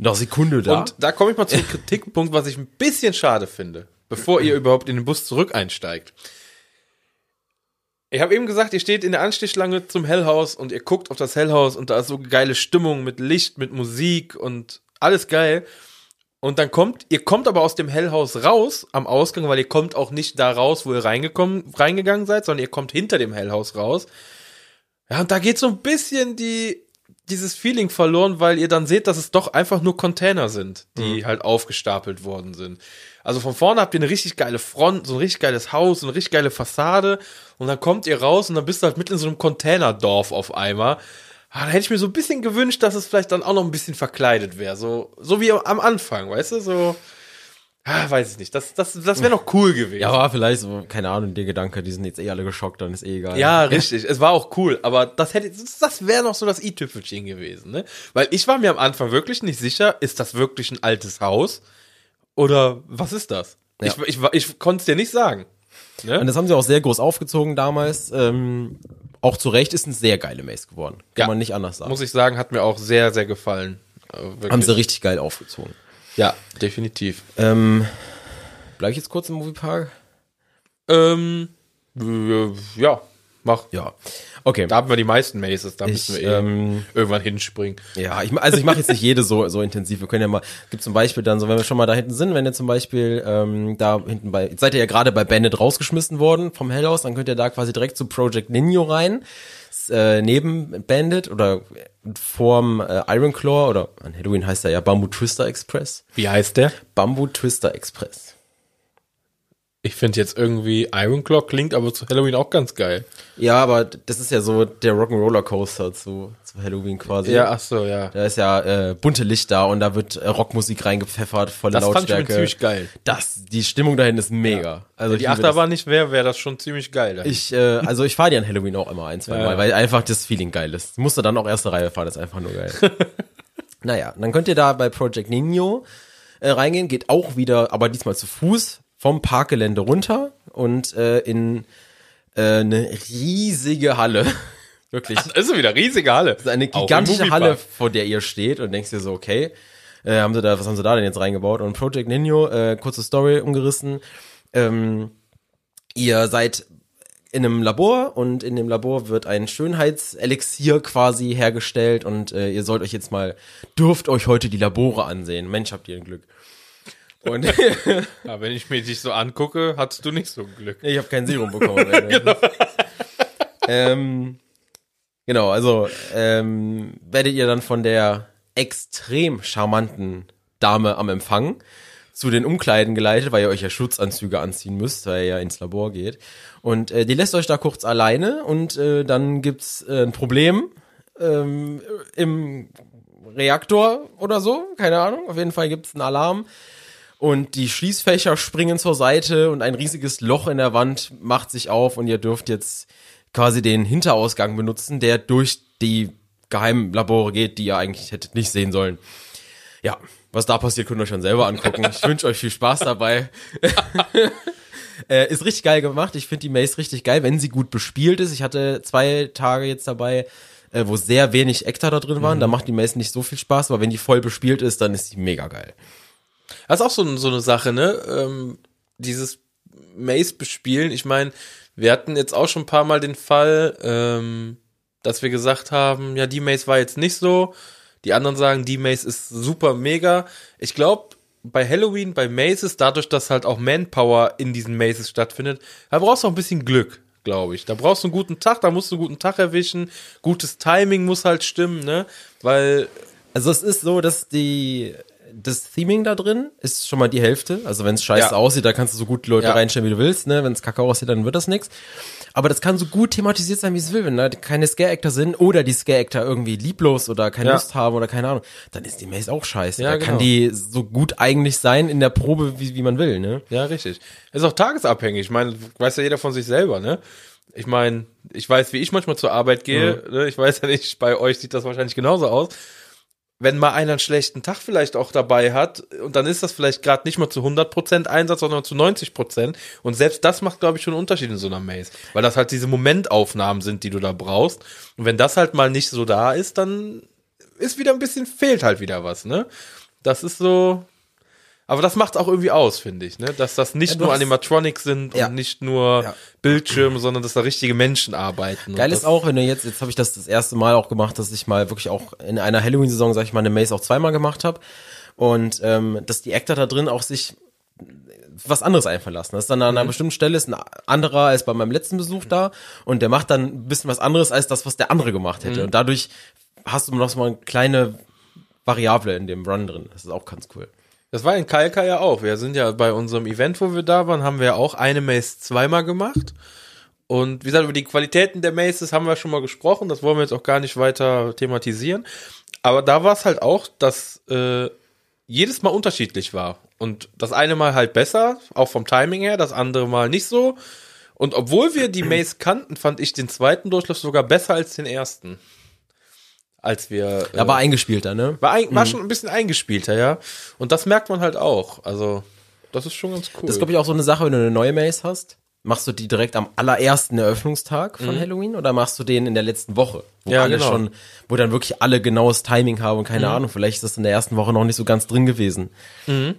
einer Sekunde da. Und da komme ich mal zum Kritikpunkt, was ich ein bisschen schade finde, bevor ihr überhaupt in den Bus zurück einsteigt. Ich habe eben gesagt, ihr steht in der Anstehschlange zum Hellhaus und ihr guckt auf das Hellhaus und da ist so geile Stimmung mit Licht, mit Musik und alles geil. Und dann kommt, ihr kommt aber aus dem Hellhaus raus am Ausgang, weil ihr kommt auch nicht da raus, wo ihr reingekommen, reingegangen seid, sondern ihr kommt hinter dem Hellhaus raus. Ja, und da geht so ein bisschen die, dieses Feeling verloren, weil ihr dann seht, dass es doch einfach nur Container sind, die halt aufgestapelt worden sind. Also von vorne habt ihr eine richtig geile Front, so ein richtig geiles Haus, so eine richtig geile Fassade und dann kommt ihr raus und dann bist du halt mitten in so einem Containerdorf auf einmal. Ah, da hätte ich mir so ein bisschen gewünscht, dass es vielleicht dann auch noch ein bisschen verkleidet wäre, so, so wie am Anfang, weißt du, so, ah, weiß ich nicht, das, das, das wäre noch cool gewesen. ja, war vielleicht so, keine Ahnung, der Gedanke, die sind jetzt eh alle geschockt, dann ist eh egal. Ja, richtig. Es war auch cool, aber das hätte, das wäre noch so das i-Tüpfelchen gewesen, ne? Weil ich war mir am Anfang wirklich nicht sicher, ist das wirklich ein altes Haus? Oder was ist das? Ja. Ich, ich, ich konnte es dir nicht sagen. Ne? Und das haben sie auch sehr groß aufgezogen damals. Ähm, auch zu Recht ist eine sehr geile Maze geworden. Kann Ja. man nicht anders sagen. Muss ich sagen, hat mir auch sehr, sehr gefallen. Äh, wirklich. haben sie richtig geil aufgezogen. Ja, definitiv. Ähm, bleib ich jetzt kurz im Moviepark? Ähm, äh, ja, mach. Ja. Okay. Da haben wir die meisten Maces, da Ich, müssen wir ähm, irgendwann hinspringen. Ja, ich, also ich mache jetzt nicht jede so so intensiv. Wir können ja mal, gibt zum Beispiel dann so, wenn wir schon mal da hinten sind, wenn ihr zum Beispiel ähm, da hinten bei, jetzt seid ihr ja gerade bei Bandit rausgeschmissen worden vom Hellhaus, dann könnt ihr da quasi direkt zu Project Nino rein, äh, neben Bandit oder vorm äh, Iron Claw oder an Halloween heißt er ja Bamboo Twister Express. Wie heißt der? Bamboo Twister Express. Ich finde jetzt irgendwie Ironclaw klingt aber zu Halloween auch ganz geil. Ja, aber das ist ja so der Rock'n'Roller Coaster zu, zu Halloween quasi. Ja, ach so, ja. Da ist ja äh, bunte Licht da und da wird äh, Rockmusik reingepfeffert, volle Das fand ich Lautstärke. schon ziemlich geil. Das, die Stimmung dahin ist mega. Also Die ich Achterbahn nicht wäre, wäre das schon ziemlich geil. Das. Ich, äh, also ich fahre die an Halloween auch immer ein, zwei Ja. Mal, weil einfach das Feeling geil ist. Musste dann auch erste Reihe fahren, das ist einfach nur geil. naja, dann könnt ihr da bei Project Nino äh, reingehen, geht auch wieder, aber diesmal zu Fuß vom Parkgelände runter und äh, in äh, eine riesige Halle. Wirklich. das ist wieder riesige Halle. Das ist eine gigantische. Halle, vor der ihr steht und denkst dir so, okay, äh, haben sie da, was haben sie da denn jetzt reingebaut? Und Project Nino, äh, kurze Story umgerissen. Ähm, ihr seid in einem Labor und in dem Labor wird ein Schönheitselixier quasi hergestellt und äh, ihr sollt euch jetzt mal, dürft euch heute die Labore ansehen. Mensch, habt ihr ein Glück. Und Ja, wenn ich mir dich so angucke, hattest du nicht so ein Glück. ich habe kein Serum bekommen. genau. ähm, genau, also ähm, werdet ihr dann von der extrem charmanten Dame am Empfang zu den Umkleiden geleitet, weil ihr euch ja Schutzanzüge anziehen müsst, weil ihr ja ins Labor geht. Und äh, die lässt euch da kurz alleine und äh, dann gibt's äh, ein Problem ähm, im Reaktor oder so, keine Ahnung. Auf jeden Fall gibt's einen Alarm und die Schließfächer springen zur Seite und ein riesiges Loch in der Wand macht sich auf und ihr dürft jetzt quasi den Hinterausgang benutzen, der durch die geheimen Labore geht, die ihr eigentlich hättet nicht sehen sollen. Ja, was da passiert, könnt ihr euch schon selber angucken. Ich wünsche euch viel Spaß dabei. äh, ist richtig geil gemacht. Ich finde die Maze richtig geil, wenn sie gut bespielt ist. Ich hatte zwei Tage jetzt dabei, äh, wo sehr wenig Ektar da drin waren. Da macht die Maze nicht so viel Spaß, aber wenn die voll bespielt ist, dann ist die mega geil. Das ist auch so, so eine Sache, ne? Ähm, dieses Maze bespielen. Ich meine, wir hatten jetzt auch schon ein paar Mal den Fall, ähm, dass wir gesagt haben, ja, die Maze war jetzt nicht so. Die anderen sagen, die Maze ist super mega. Ich glaube, bei Halloween, bei Maces, dadurch, dass halt auch Manpower in diesen Maces stattfindet, da brauchst du auch ein bisschen Glück, glaube ich. Da brauchst du einen guten Tag, da musst du einen guten Tag erwischen. Gutes Timing muss halt stimmen, ne? Weil Also es ist so, dass die das Theming da drin ist schon mal die Hälfte. Also wenn es scheiße Ja. aussieht, da kannst du so gut Leute Ja. reinstellen, wie du willst. Ne? Wenn es kacke aussieht, dann wird das nix. Aber das kann so gut thematisiert sein, wie es will. Wenn da keine Scare-Actor sind oder die Scare-Actor irgendwie lieblos oder keine Ja. Lust haben oder keine Ahnung, dann ist die Maze auch scheiße. Ja, da genau. kann die so gut eigentlich sein in der Probe, wie, wie man will. Ne? Ja, richtig. Ist auch tagesabhängig. Ich meine, weiß ja jeder von sich selber, ne? Ich meine, ich weiß, wie ich manchmal zur Arbeit gehe. Ne? Ich weiß ja nicht, bei euch sieht das wahrscheinlich genauso aus. Wenn mal einer einen schlechten Tag vielleicht auch dabei hat und dann ist das vielleicht gerade nicht mal zu 100% Einsatz, sondern zu 90% und selbst das macht, glaube ich, schon einen Unterschied in so einer Maze, weil das halt diese Momentaufnahmen sind, die du da brauchst. Und wenn das halt mal nicht so da ist, dann ist wieder ein bisschen, fehlt halt wieder was, ne? Das ist so, aber das macht auch irgendwie aus, finde ich, ne? Dass das nicht Ja, nur hast- Animatronics sind Ja. und nicht nur Ja. Bildschirme, sondern dass da richtige Menschen arbeiten. Geil ist auch, wenn du jetzt, jetzt habe ich das das erste Mal auch gemacht, dass ich mal wirklich auch in einer Halloween-Saison, sag ich mal, eine Maze auch zweimal gemacht habe. Und ähm, dass die Actor da drin auch sich was anderes einfallen lassen. Das ist dann an einer bestimmten Stelle ist ein anderer als bei meinem letzten Besuch da und der macht dann ein bisschen was anderes als das, was der andere gemacht hätte. Und dadurch hast du noch mal eine kleine Variable in dem Run drin. Das ist auch ganz cool. Das war in Kalka ja auch. Wir sind ja bei unserem Event, wo wir da waren, haben wir auch eine Maze zweimal gemacht. Und wie gesagt, über die Qualitäten der Maces haben wir schon mal gesprochen. Das wollen wir jetzt auch gar nicht weiter thematisieren. Aber da war es halt auch, dass äh, jedes Mal unterschiedlich war. Und das eine Mal halt besser, auch vom Timing her, das andere Mal nicht so. Und obwohl wir die Maze kannten, fand ich den zweiten Durchlauf sogar besser als den ersten. Als wir. äh, Aber eingespielter, ne? war, ein, war schon ein bisschen eingespielter, ja. Und das merkt man halt auch. Also, das ist schon ganz cool. Das ist, glaube ich, auch so eine Sache, wenn du eine neue Maze hast. Machst du die direkt am allerersten Eröffnungstag von Halloween oder machst du den in der letzten Woche? Wo Mhm. Ja, alle genau. Mhm. schon, wo dann wirklich alle genaues Timing haben und keine Ahnung, vielleicht ist das in der ersten Woche noch nicht so ganz drin gewesen. Mhm.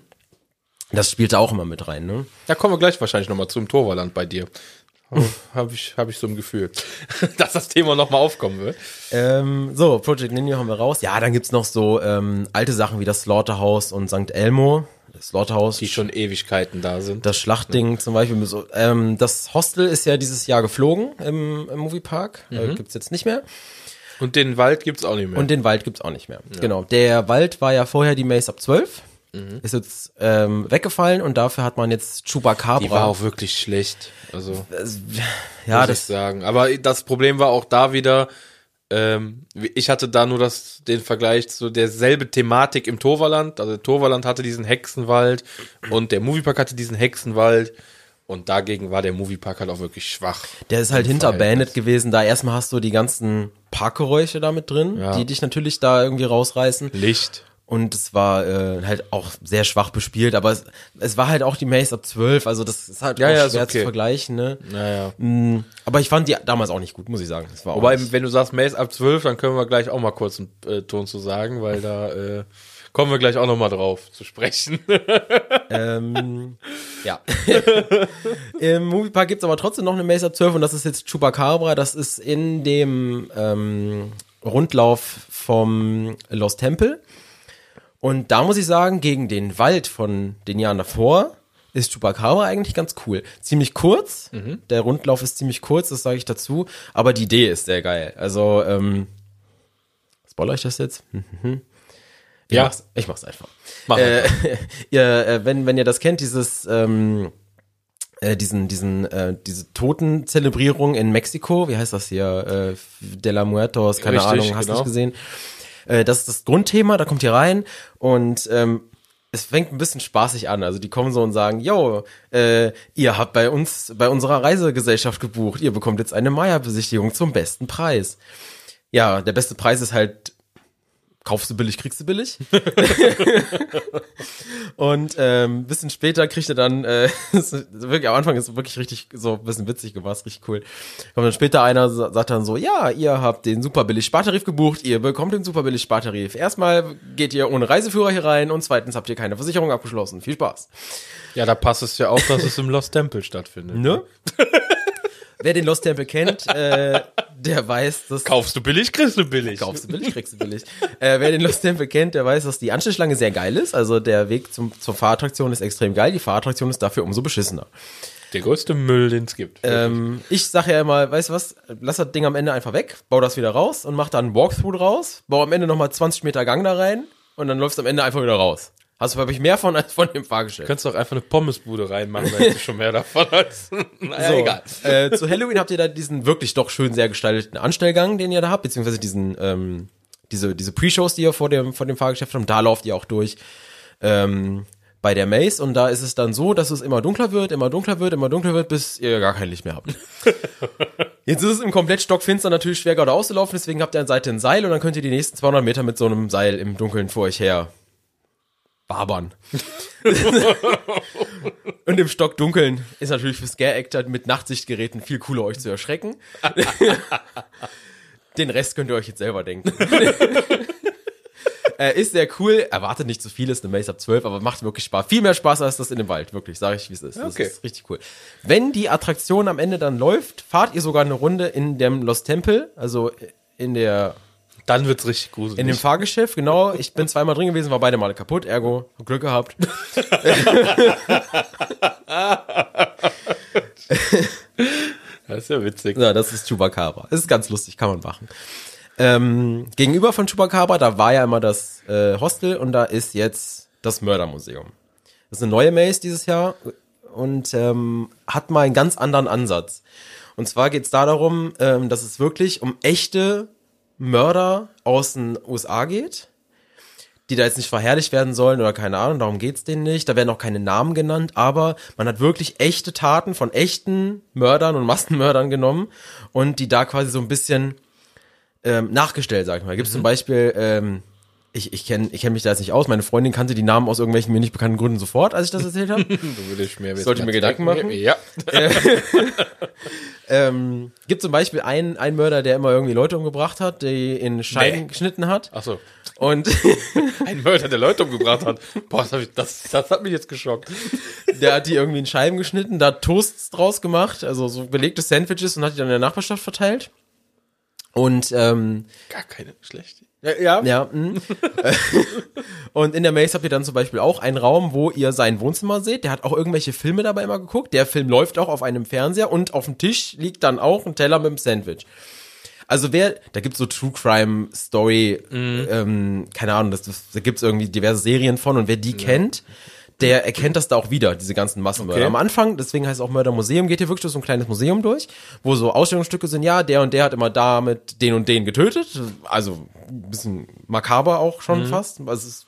Das spielt da auch immer mit rein, ne? da kommen wir gleich wahrscheinlich nochmal zum Torvaland bei dir. Habe ich, hab ich so ein Gefühl, dass das Thema nochmal aufkommen wird. Ähm, so, Project Ninja haben wir raus. Ja, dann gibt's noch so ähm, alte Sachen wie das Slaughterhouse und St. Elmo. Das Slaughterhouse, Die schon Ewigkeiten da sind. das Schlachtding zum Beispiel. So, ähm, das Hostel ist ja dieses Jahr geflogen im, im Moviepark. Mhm. Äh, gibt's jetzt nicht mehr. Und den Wald gibt's auch nicht mehr. Und den Wald gibt's auch nicht mehr. Genau. Der Wald war ja vorher die Maze ab 12. Mhm. Ist jetzt ähm, weggefallen und dafür hat man jetzt Chupacabra. die war auch wirklich schlecht. Also, ja, muss ich das, sagen. Aber das Problem war auch da wieder, ähm, ich hatte da nur das, den Vergleich zu derselbe Thematik im Toverland. Also Toverland hatte diesen Hexenwald und der Moviepark hatte diesen Hexenwald. Und dagegen war der Moviepark halt auch wirklich schwach. der ist halt hinter. Bandit gewesen. Da erstmal hast du die ganzen Parkgeräusche da mit drin, Ja. die dich natürlich da irgendwie rausreißen. Licht. Und es war äh, halt auch sehr schwach bespielt, aber es, es war halt auch die Maze ab 12, also das ist halt Ja, auch ja, schwer okay. zu vergleichen, ne? Naja. Mm, Aber ich fand die damals auch nicht gut, muss ich sagen. Das war Wobei, wenn du sagst Maze ab 12, dann können wir gleich auch mal kurz einen äh, Ton zu sagen, weil da äh, kommen wir gleich auch noch mal drauf zu sprechen. Ähm, ja. Im Moviepark gibt's aber trotzdem noch eine Maze ab 12 und das ist jetzt Chupacabra. Das ist in dem ähm, Rundlauf vom Lost Temple. Und da muss ich sagen, gegen den Wald von den Jahren davor ist Chupacabra eigentlich ganz cool. Ziemlich kurz. Der Rundlauf ist ziemlich kurz, das sage ich dazu. Aber die Idee ist sehr geil. Also, ähm, spoiler ich das jetzt? Ich Ja. mach's, ich mach's einfach. Mach äh, ihr, äh, wenn, wenn ihr das kennt, dieses, ähm, äh, diesen, diesen, äh, diese Totenzelebrierung in Mexiko, wie heißt das hier? Äh, De la Muertos, keine Richtig, Ahnung, hast du genau. nicht gesehen? Äh, das ist das Grundthema, da kommt ihr rein und ähm, es fängt ein bisschen spaßig an. Also die kommen so und sagen, yo, äh, ihr habt bei uns, bei unserer Reisegesellschaft gebucht, ihr bekommt jetzt eine Maya-Besichtigung zum besten Preis. Ja, der beste Preis ist halt, kaufst du billig, kriegst du billig. und ähm, ein bisschen später kriegt er dann, äh, wirklich am Anfang ist es wirklich richtig so ein bisschen witzig gemacht, ist richtig cool. Kommt dann später einer, sa- sagt dann so, ja, ihr habt den super billig Spartarif gebucht, ihr bekommt den super billig Spartarif. Erstmal geht ihr ohne Reiseführer hier rein und zweitens habt ihr keine Versicherung abgeschlossen. Viel Spaß. ja, da passt es ja auch, dass es im Lost Temple stattfindet. Ne? Wer den Lost Temple kennt, äh, der weiß, dass Kaufst du billig, kriegst du billig. Kaufst du billig, kriegst du billig. äh, wer den Lost Temple kennt, der weiß, dass die Anstellschlange sehr geil ist. Also der Weg zum, zur Fahrattraktion ist extrem geil. Die Fahrattraktion ist dafür umso beschissener. Der größte Müll, den es gibt. Ähm, ich sage ja immer, weißt du was, lass das Ding am Ende einfach weg, bau das wieder raus und mach da einen Walkthrough draus, bau am Ende nochmal 20 Meter Gang da rein und dann läufst du am Ende einfach wieder raus. Hast du, glaube ich, mehr von als von dem Fahrgeschäft. Du könntest doch einfach eine Pommesbude reinmachen, da hättest du schon mehr davon als. naja, So, egal. Äh, zu Halloween habt ihr da diesen wirklich doch schön sehr gestalteten Anstellgang, den ihr da habt, beziehungsweise diesen, ähm, diese, diese Pre-Shows, die ihr vor dem, vor dem Fahrgeschäft habt, da lauft ihr auch durch. Ähm, bei der Maze und da ist es dann so, dass es immer dunkler wird, immer dunkler wird, immer dunkler wird, bis ihr gar kein Licht mehr habt. Jetzt ist es im komplett stockfinster natürlich schwer geradeaus zu laufen, deswegen habt ihr an Seite ein Seil und dann könnt ihr die nächsten 200 Meter mit so einem Seil im Dunkeln vor euch her wabern. und im Stockdunkeln ist natürlich für Scare-Actor mit Nachtsichtgeräten viel cooler, euch zu erschrecken. Den Rest könnt ihr euch jetzt selber denken. äh, ist sehr cool. Erwartet nicht zu viel, ist eine Maze ab 12, aber macht wirklich Spaß. Viel mehr Spaß als das in dem Wald, wirklich, sage ich, wie es ist. Das Okay. ist richtig cool. Wenn die Attraktion am Ende dann läuft, fahrt ihr sogar eine Runde in dem Lost Temple, also in der Dann wird's richtig gruselig. in dem Fahrgeschäft, genau. Ich bin zweimal drin gewesen, war beide Male kaputt, ergo hab Glück gehabt. das ist ja witzig. Ja, das ist Chupacabra. Das ist ganz lustig, kann man machen. Ähm, gegenüber von Chupacabra, da war ja immer das äh, Hostel und da ist jetzt das Mördermuseum. Das ist eine neue Maze dieses Jahr und ähm, hat mal einen ganz anderen Ansatz. Und zwar geht's da darum, ähm, dass es wirklich um echte Mörder aus den USA geht, die da jetzt nicht verherrlicht werden sollen oder keine Ahnung, darum geht's denen nicht. Da werden auch keine Namen genannt, aber man hat wirklich echte Taten von echten Mördern und Massenmördern genommen und die da quasi so ein bisschen ähm, nachgestellt, sag ich mal. Gibt's zum Beispiel, ähm, ich, ich kenne ich kenn mich da jetzt nicht aus, meine Freundin kannte die Namen aus irgendwelchen mir nicht bekannten Gründen sofort, als ich das erzählt habe. Sollte ich mir Gedanken machen? Ja. ähm, gibt zum Beispiel einen, einen Mörder, der immer irgendwie Leute umgebracht hat, die in Scheiben Nee. geschnitten hat. Ach so. Und Ein Mörder, der Leute umgebracht hat. Boah, das, hab ich, das, das hat mich jetzt geschockt. der hat die irgendwie in Scheiben geschnitten, da Toasts draus gemacht, also so belegte Sandwiches und hat die dann in der Nachbarschaft verteilt. Und ähm, Gar keine schlechte. Ja, ja. ja, mh. und in der Maze habt ihr dann zum Beispiel auch einen Raum, wo ihr sein Wohnzimmer seht. Der hat auch irgendwelche Filme dabei immer geguckt. Der Film läuft auch auf einem Fernseher und auf dem Tisch liegt dann auch ein Teller mit einem Sandwich. Also wer, da gibt's so True Crime Story, ähm, keine Ahnung, das, das, da gibt's irgendwie diverse Serien von und wer die kennt, der erkennt das da auch wieder, diese ganzen Massenmörder. Okay. Am Anfang, deswegen heißt es auch Mördermuseum, geht hier wirklich durch so ein kleines Museum durch, wo so Ausstellungsstücke sind, ja, der und der hat immer da mit den und den getötet, also ein bisschen makaber auch schon fast. Also es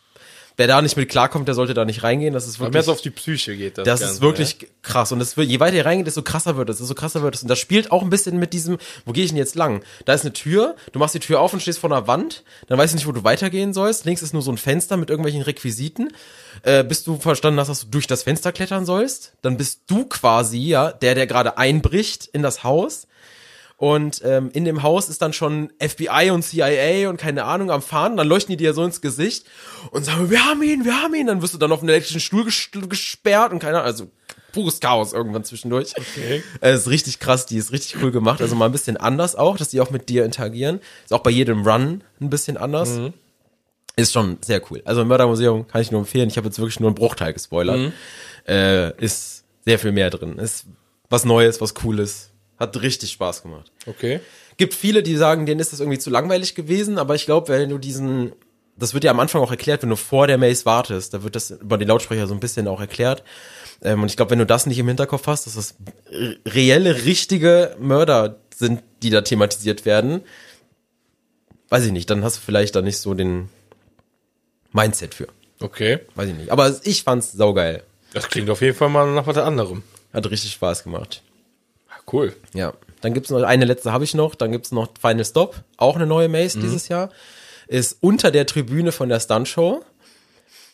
wer da nicht mit klarkommt, der sollte da nicht reingehen, das ist wirklich mehr so auf die Psyche geht das. das Ganze, ist wirklich krass. Und es wird, je weiter ihr reingeht, desto krasser wird es, desto krasser wird es. Und das spielt auch ein bisschen mit diesem, wo gehe ich denn jetzt lang? Da ist eine Tür, du machst die Tür auf und stehst vor einer Wand, dann weißt du nicht, wo du weitergehen sollst. Links ist nur so ein Fenster mit irgendwelchen Requisiten. Äh, bis du verstanden hast, dass du durch das Fenster klettern sollst, dann bist du quasi, ja, der, der gerade einbricht in das Haus. Und ähm, in dem Haus ist dann schon FBI und CIA und keine Ahnung am Fahren. Dann leuchten die dir so ins Gesicht und sagen, wir haben ihn, wir haben ihn. Dann wirst du dann auf einen elektrischen Stuhl ges gesperrt und keine Ahnung, also pures Chaos irgendwann zwischendurch. Okay. Es ist richtig krass, die ist richtig cool gemacht. Also mal ein bisschen anders auch, dass die auch mit dir interagieren. Ist auch bei jedem Run ein bisschen anders. Ist schon sehr cool. Also im Mördermuseum kann ich nur empfehlen. Ich habe jetzt wirklich nur einen Bruchteil gespoilert. Äh, ist sehr viel mehr drin. Ist was Neues, was Cooles. Hat richtig Spaß gemacht. Okay. Gibt viele, die sagen, denen ist das irgendwie zu langweilig gewesen, aber ich glaube, wenn du diesen, das wird ja am Anfang auch erklärt, wenn du vor der Maze wartest, da wird das über die Lautsprecher so ein bisschen auch erklärt. Ähm, und ich glaube, wenn du das nicht im Hinterkopf hast, dass das re- reelle, richtige Mörder sind, die da thematisiert werden, weiß ich nicht, dann hast du vielleicht da nicht so den Mindset für. Okay. Weiß ich nicht. Aber ich fand's saugeil. Das klingt auf jeden Fall mal nach was anderem. Hat richtig Spaß gemacht. Cool. Ja. Dann gibt's noch eine letzte habe ich noch, dann gibt's noch Final Stop, auch eine neue Maze dieses Jahr. Ist unter der Tribüne von der Stuntshow.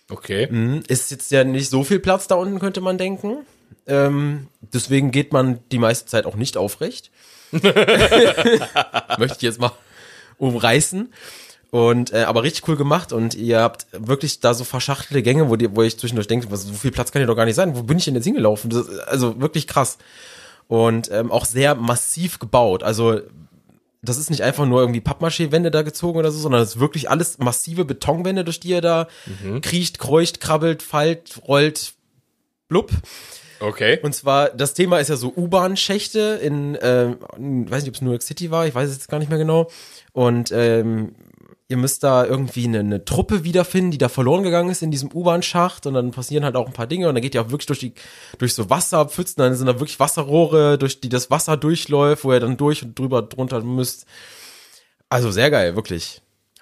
Okay. Mhm. Ist jetzt ja nicht so viel Platz da unten, könnte man denken. Ähm, deswegen geht man die meiste Zeit auch nicht aufrecht. Möchte ich jetzt mal umreißen. Und äh, aber richtig cool gemacht und ihr habt wirklich da so verschachtelte Gänge, wo, die, wo ich zwischendurch denke, was, so viel Platz kann hier doch gar nicht sein. Wo bin ich denn jetzt hingelaufen? Das, also wirklich krass. Und ähm, auch sehr massiv gebaut. Also das ist nicht einfach nur irgendwie Pappmaché-Wände da gezogen oder so, sondern es ist wirklich alles massive Betonwände, durch die ihr da kriecht, kreucht, krabbelt, fallt, rollt, blub. Okay. Und zwar, das Thema ist ja so U-Bahn-Schächte in, ähm, in, weiß nicht, ob es New York City war, ich weiß es jetzt gar nicht mehr genau. Und ähm, ihr müsst da irgendwie eine, eine Truppe wiederfinden, die da verloren gegangen ist in diesem U-Bahn-Schacht und dann passieren halt auch ein paar Dinge und dann geht ihr auch wirklich durch die, durch so Wasserpfützen, dann sind da wirklich Wasserrohre, durch die das Wasser durchläuft, wo ihr dann durch und drüber drunter müsst. Also sehr geil, wirklich.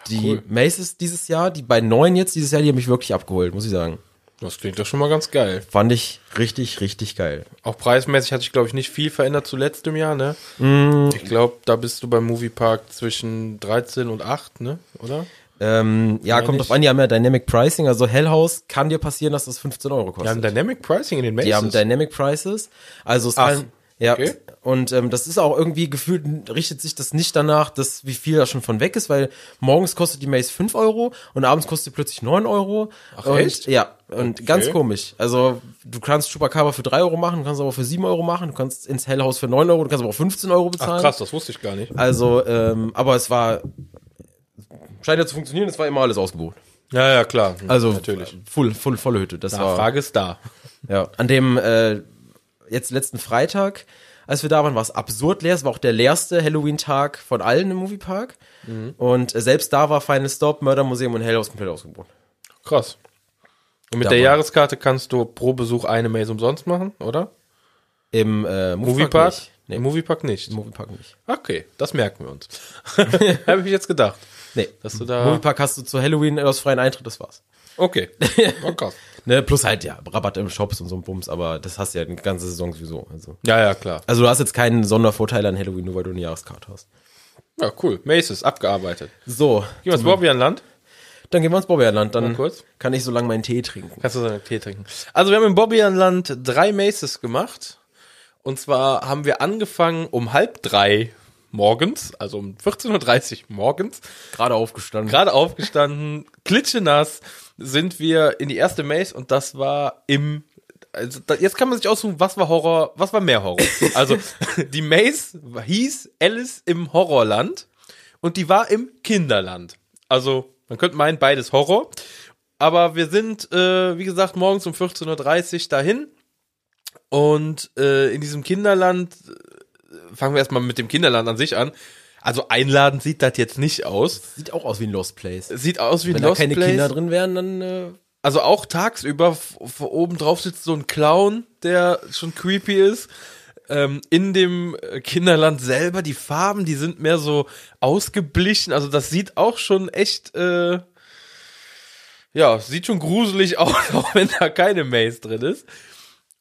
Die cool. Maces dieses Jahr, die beiden neuen jetzt dieses Jahr, die haben mich wirklich abgeholt, muss ich sagen. Das klingt doch schon mal ganz geil. Fand ich richtig, richtig geil. Auch preismäßig hat sich, glaube ich, nicht viel verändert zu letztem Jahr, ne? Mm. Ich glaube, da bist du beim Moviepark zwischen 13 und 8, ne? Oder? Ähm, ja, Meine kommt drauf an, die haben ja Dynamic Pricing, also Hellhouse kann dir passieren, dass das 15 Euro kostet. haben Dynamic Pricing in den Maces. Die haben Dynamic Prices. Also es Ach, kann, ja. okay. Und ähm, das ist auch irgendwie gefühlt, richtet sich das nicht danach, dass wie viel da schon von weg ist, weil morgens kostet die Maze 5 Euro und abends kostet sie plötzlich 9 Euro. Ach, und, echt? Ja, und Okay. ganz komisch. Also du kannst Chupacabra für 3 Euro machen, du kannst aber für 7 Euro machen, du kannst ins Hellhouse für 9 Euro, du kannst aber auch 15 Euro bezahlen. Ach krass, das wusste ich gar nicht. Also, ähm, aber es war, scheint ja zu funktionieren, es war immer alles ausgebucht. Ja, ja, klar. Also natürlich. Full, full, volle Hütte. Das Die war Frage ist da. ja, an dem äh, jetzt letzten Freitag, als wir da waren, war es absurd leer. Es war auch der leerste Halloween-Tag von allen im Moviepark. Und äh, selbst da war Final Stop, Mördermuseum und Hellhouse komplett ausgebucht. Krass. Und mit Da der Jahreskarte kannst du pro Besuch eine Maze umsonst machen, oder? Im äh, Moviepark? nicht. Nee, Im Moviepark nicht. im Moviepark nicht. Okay, das merken wir uns. Habe ich jetzt gedacht. Nee. Dass du Im da. Moviepark hast du zu Halloween aus freien Eintritt, das war's. Okay. Oh, krass. Ne, plus halt, ja, Rabatt im Shops und so ein Bums, aber das hast du ja die ganze Saison sowieso. Also. Ja, ja, klar. also du hast jetzt keinen Sondervorteil an Halloween, nur weil du eine Jahreskarte hast. Ja, cool. Maces, abgearbeitet. So, Gehen wir ins Bobby an Land. dann gehen wir ins Bobbeerland, dann kann ich so lange meinen Tee trinken. Kannst du seinen Tee trinken. Also wir haben im Bobby an Land drei Maces gemacht. Und zwar haben wir angefangen um halb drei morgens, also um 14.30 Uhr morgens, Gerade aufgestanden. gerade aufgestanden, klitschenass, sind wir in die erste Maze und das war im also da, jetzt kann man sich aussuchen, was war Horror, was war mehr Horror. Also die Maze hieß Alice im Horrorland und die war im Kinderland. Also man könnte meinen, beides Horror. Aber wir sind, äh, wie gesagt, morgens um 14.30 Uhr dahin. Und äh, in diesem Kinderland, fangen wir erstmal mit dem Kinderland an sich an. Also einladend sieht das jetzt nicht aus. Sieht auch aus wie ein Lost Place. Sieht aus wie ein Wenn Lost da keine Place. Kinder drin wären, dann äh, Also auch tagsüber, oben drauf sitzt so ein Clown, der schon creepy ist. Ähm, in dem äh, Kinderland selber, die Farben, die sind mehr so ausgeblichen. Also das sieht auch schon echt, äh, ja, sieht schon gruselig aus, auch wenn da keine Maze drin ist.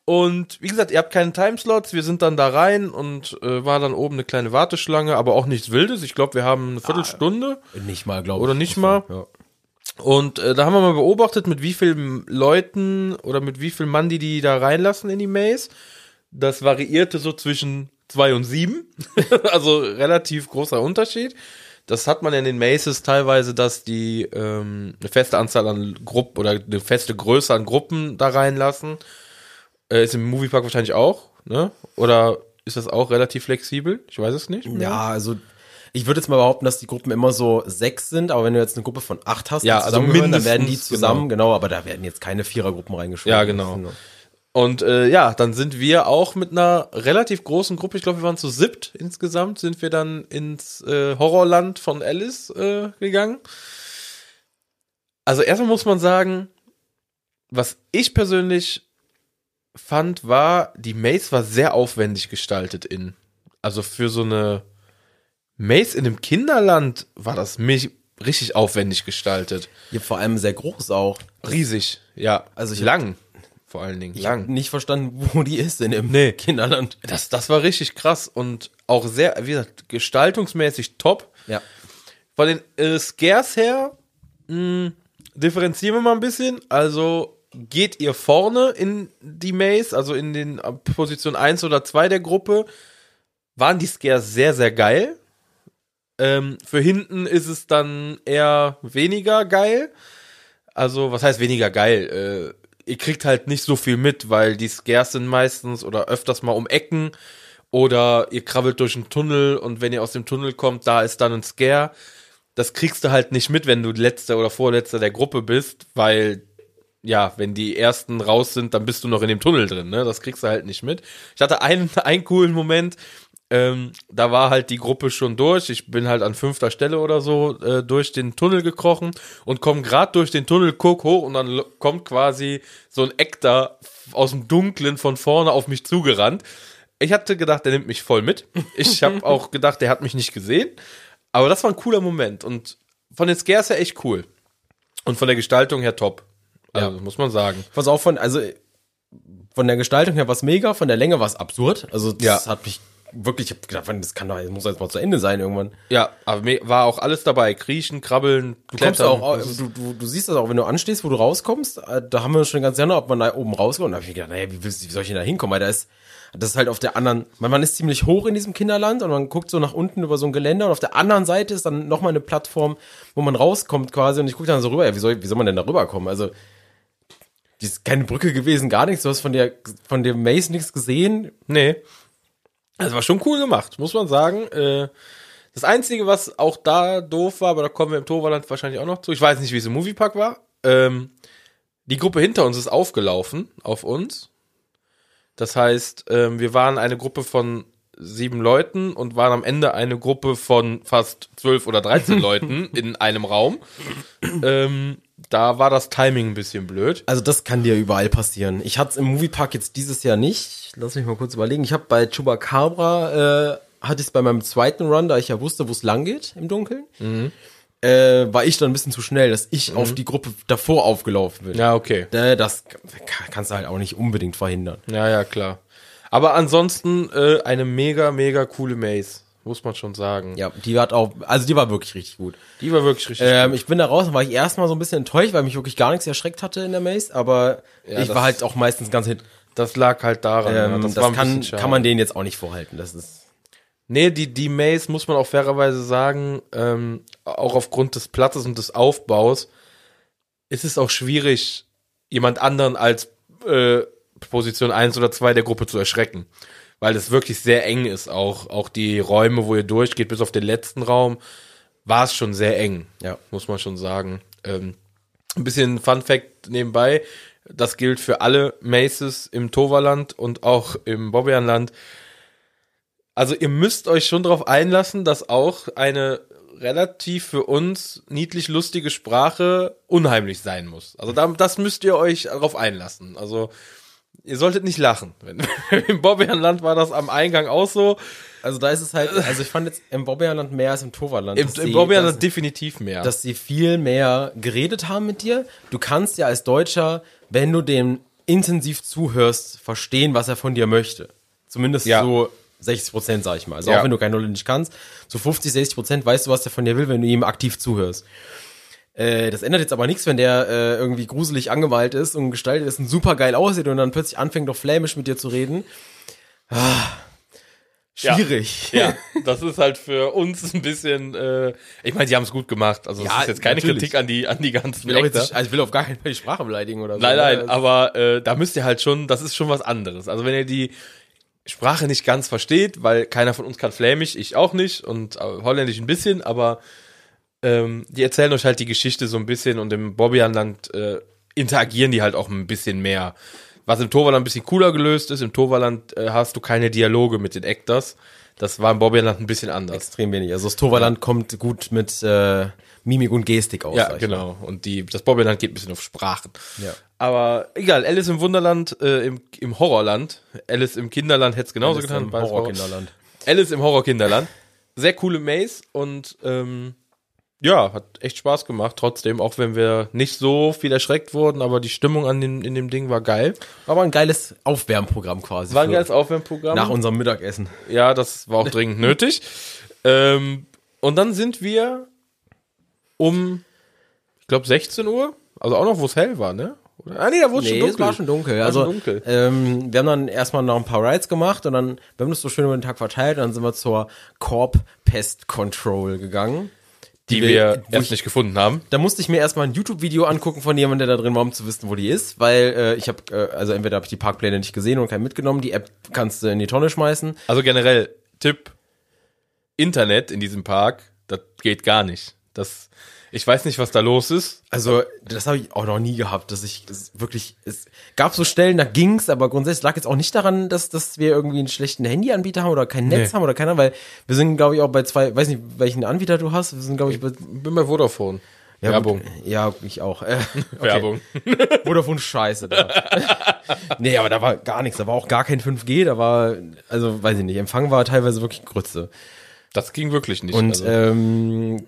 Und wie gesagt, ihr habt keine Timeslots, wir sind dann da rein und äh, war dann oben eine kleine Warteschlange, aber auch nichts Wildes. Ich glaube, wir haben eine Viertelstunde. nicht mal, glaube ich. Oder nicht mal? Ja. Und äh, da haben wir mal beobachtet, mit wie vielen Leuten oder mit wie vielen Mann die die da reinlassen in die Maze. Das variierte so zwischen zwei und sieben. also relativ großer Unterschied. Das hat man in den Maces teilweise, dass die ähm, eine feste Anzahl an Gruppen oder eine feste Größe an Gruppen da reinlassen. Äh, ist im Moviepark wahrscheinlich auch, ne? Oder ist das auch relativ flexibel? Ich weiß es nicht. ja, also ich würde jetzt mal behaupten, dass die Gruppen immer so sechs sind, aber wenn du jetzt eine Gruppe von acht hast, Ja, also dann werden die mindestens, zusammen, genau. aber da werden jetzt keine Vierergruppen reingeschoben. Ja, genau. Und äh, ja, dann sind wir auch mit einer relativ großen Gruppe, ich glaube, wir waren zu siebt insgesamt, sind wir dann ins äh, Horrorland von Alice äh, gegangen. Also erstmal muss man sagen, was ich persönlich fand, war, die Maze war sehr aufwendig gestaltet in. Also für so eine Maze in einem Kinderland war das mich richtig aufwendig gestaltet. Ja, vor allem sehr groß auch. Riesig, ja. Also ich- lang, vor allen Dingen. Ich lang. habe nicht verstanden, wo die ist in dem Nee. Kinderland. Das, das war richtig krass und auch sehr, wie gesagt, gestaltungsmäßig top. Ja. Von den äh, Scares her, mh, differenzieren wir mal ein bisschen. Also geht ihr vorne in die Maze, also in den äh, Position 1 oder 2 der Gruppe, waren die Scares sehr, sehr geil. Ähm, für hinten ist es dann eher weniger geil. Also, was heißt weniger geil? Äh, ihr kriegt halt nicht so viel mit, weil die Scares sind meistens oder öfters mal um Ecken oder ihr krabbelt durch einen Tunnel und wenn ihr aus dem Tunnel kommt, da ist dann ein Scare. Das kriegst du halt nicht mit, wenn du letzter oder vorletzter der Gruppe bist, weil ja, wenn die ersten raus sind, dann bist du noch in dem Tunnel drin, ne? Das kriegst du halt nicht mit. Ich hatte einen, einen coolen Moment, Ähm, da war halt die Gruppe schon durch. Ich bin halt an fünfter Stelle oder so äh, durch den Tunnel gekrochen und komme gerade durch den Tunnel, guck hoch und dann kommt quasi so ein Eck da aus dem Dunklen von vorne auf mich zugerannt. Ich hatte gedacht, der nimmt mich voll mit. Ich habe auch gedacht, der hat mich nicht gesehen. Aber das war ein cooler Moment und von den Scares her echt cool. Und von der Gestaltung her top. Also, Ja. muss man sagen. Was auch von, also von der Gestaltung her was mega, von der Länge war es absurd. Also das Ja. hat mich wirklich, ich hab gedacht, das kann doch, das muss jetzt mal zu Ende sein irgendwann. Ja, aber war auch alles dabei. Kriechen, krabbeln, Du kommst klettern. auch, du, du, du siehst das auch, wenn du anstehst, wo du rauskommst, äh, da haben wir schon ganz gerne, ob man da oben rauskommt. Und da hab ich gedacht, naja, wie, wie soll ich denn da hinkommen? Weil da ist, das ist halt auf der anderen, man, man ist ziemlich hoch in diesem Kinderland und man guckt so nach unten über so ein Geländer und auf der anderen Seite ist dann nochmal eine Plattform, wo man rauskommt quasi und ich gucke dann so rüber, ja, wie soll, wie soll man denn da rüberkommen? Also, die ist keine Brücke gewesen, gar nichts, du hast von der, von dem Maze nichts gesehen. Nee. Das war schon cool gemacht, muss man sagen. Äh, das Einzige, was auch da doof war, aber da kommen wir im Torwaland wahrscheinlich auch noch zu. Ich weiß nicht, wie es im Moviepark war. Ähm, die Gruppe hinter uns ist aufgelaufen auf uns. Das heißt, ähm, wir waren eine Gruppe von sieben Leuten und waren am Ende eine Gruppe von fast zwölf oder dreizehn Leuten in einem Raum. Ähm, da war das Timing ein bisschen blöd. Also das kann dir überall passieren. Ich hatte es im Moviepark jetzt dieses Jahr nicht. Lass mich mal kurz überlegen. Ich habe bei Chupacabra, äh, hatte ich es bei meinem zweiten Run, da ich ja wusste, wo es lang geht im Dunkeln, äh, war ich dann ein bisschen zu schnell, dass ich auf die Gruppe davor aufgelaufen bin. Ja, okay. Äh, das ka- kannst du halt auch nicht unbedingt verhindern. Ja, ja, klar. Aber ansonsten äh, eine mega, mega coole Maze, muss man schon sagen. Ja, die hat auch, also die war wirklich richtig gut. Die war wirklich richtig. Ähm, ich bin da raus und war ich erstmal so ein bisschen enttäuscht, weil mich wirklich gar nichts erschreckt hatte in der Maze, aber Ja, ich das- war halt auch meistens ganz hinten. das lag halt daran. ja, Ähm, das das ein kann, kann man denen jetzt auch nicht vorhalten. Das ist Nee, die, die Maze, muss man auch fairerweise sagen, ähm, auch aufgrund des Platzes und des Aufbaus, ist es auch schwierig, jemand anderen als äh, Position 1 oder 2 der Gruppe zu erschrecken. Weil es wirklich sehr eng ist. Auch, auch die Räume, wo ihr durchgeht, bis auf den letzten Raum, war es schon sehr eng. Ja. Muss man schon sagen. Ähm, ein bisschen Fun Fact nebenbei. Das gilt für alle Maces im Toverland und auch im Bobbejaanland. Also ihr müsst euch schon darauf einlassen, dass auch eine relativ für uns niedlich lustige Sprache unheimlich sein muss. Also da, das müsst ihr euch darauf einlassen. Also ihr solltet nicht lachen. Wenn, Im Bobbejaanland war das am Eingang auch so. Also da ist es halt, also ich fand jetzt im Bobbejaanland mehr als im Toverland. Im, im dass- definitiv mehr. dass sie viel mehr geredet haben mit dir. Du kannst ja als Deutscher, wenn du dem intensiv zuhörst, verstehen, was er von dir möchte. Zumindest Ja. so 60 Prozent, sag ich mal. Also Ja. auch wenn du kein Holländisch kannst, so 50, 60 Prozent weißt du, was der von dir will, wenn du ihm aktiv zuhörst. Äh, das ändert jetzt aber nichts, wenn der äh, irgendwie gruselig angemalt ist und gestaltet ist und super geil aussieht und dann plötzlich anfängt, auf Flämisch mit dir zu reden. Ah, schwierig. ja, das ist halt für uns ein bisschen. Äh, ich meine, die haben es gut gemacht. Also es Ja, ist jetzt keine natürlich. Kritik an die an die ganzen Ich will, jetzt also ich will auf gar keinen Fall die Sprache beleidigen oder so. Nein, ne? nein, Das- aber äh, da müsst ihr halt schon, das ist schon was anderes. Also wenn ihr die Sprache nicht ganz versteht, weil keiner von uns kann Flämisch, ich auch nicht und äh, Holländisch ein bisschen, aber ähm, die erzählen euch halt die Geschichte so ein bisschen und im Bobbejaanland äh, interagieren die halt auch ein bisschen mehr. Was im Torvaland ein bisschen cooler gelöst ist, im Torvaland äh, hast du keine Dialoge mit den Actors. Das war im Bobbejaanland ein bisschen anders. Extrem wenig. Also das Toverland kommt gut mit äh, Mimik und Gestik aus. Ja, ich mal. genau. Und die, das Bobbejaanland geht ein bisschen auf Sprachen. Ja. Aber egal, Alice im Wunderland, äh, im, im Horrorland. Alice im Kinderland hätte es genauso Alice getan. im Horrorkinderland. Horror. Alice im Horrorkinderland. Sehr coole Maze und ähm, ja, hat echt Spaß gemacht trotzdem, auch wenn wir nicht so viel erschreckt wurden, aber die Stimmung an dem, in dem Ding war geil. War aber ein geiles Aufwärmprogramm quasi. War ein geiles Aufwärmprogramm. Nach unserem Mittagessen. Ja, das war auch dringend nötig. Ähm, und dann sind wir um, ich glaube, 16 Uhr, also auch noch, wo es hell war, ne? Ah, nee, da wurde Nee, schon dunkel. es war schon dunkel. War Also, schon dunkel. Ähm, wir haben dann erstmal noch ein paar Rides gemacht und dann, wir haben das so schön über den Tag verteilt und dann sind wir zur Corp Pest Control gegangen. Die wir- wir erst ich- nicht gefunden haben. Da musste ich mir erstmal ein YouTube-Video angucken von jemandem, der da drin war, um zu wissen, wo die ist, weil äh, ich habe, äh, also entweder habe ich die Parkpläne nicht gesehen und keinen mitgenommen, die App kannst du in die Tonne schmeißen. Also generell, Tipp, Internet in diesem Park, das geht gar nicht. Das, ich weiß nicht, was da los ist. Also, das habe ich auch noch nie gehabt, dass ich es wirklich, es gab so Stellen, da ging's, aber grundsätzlich lag jetzt auch nicht daran, dass, dass wir irgendwie einen schlechten Handyanbieter haben oder kein Netz Nee. haben oder keiner, weil wir sind, glaube ich, auch bei zwei, weiß nicht, welchen Anbieter du hast, wir sind, glaube ich, bei, Bin bei Vodafone. ja, Werbung. Gut, ja, ich auch. Äh, okay. Werbung. Vodafone scheiße. Da. nee, aber da war gar nichts, da war auch gar kein 5G, da war, also, weiß ich nicht, Empfang war teilweise wirklich Grütze. Das ging wirklich nicht. Und, also. ähm,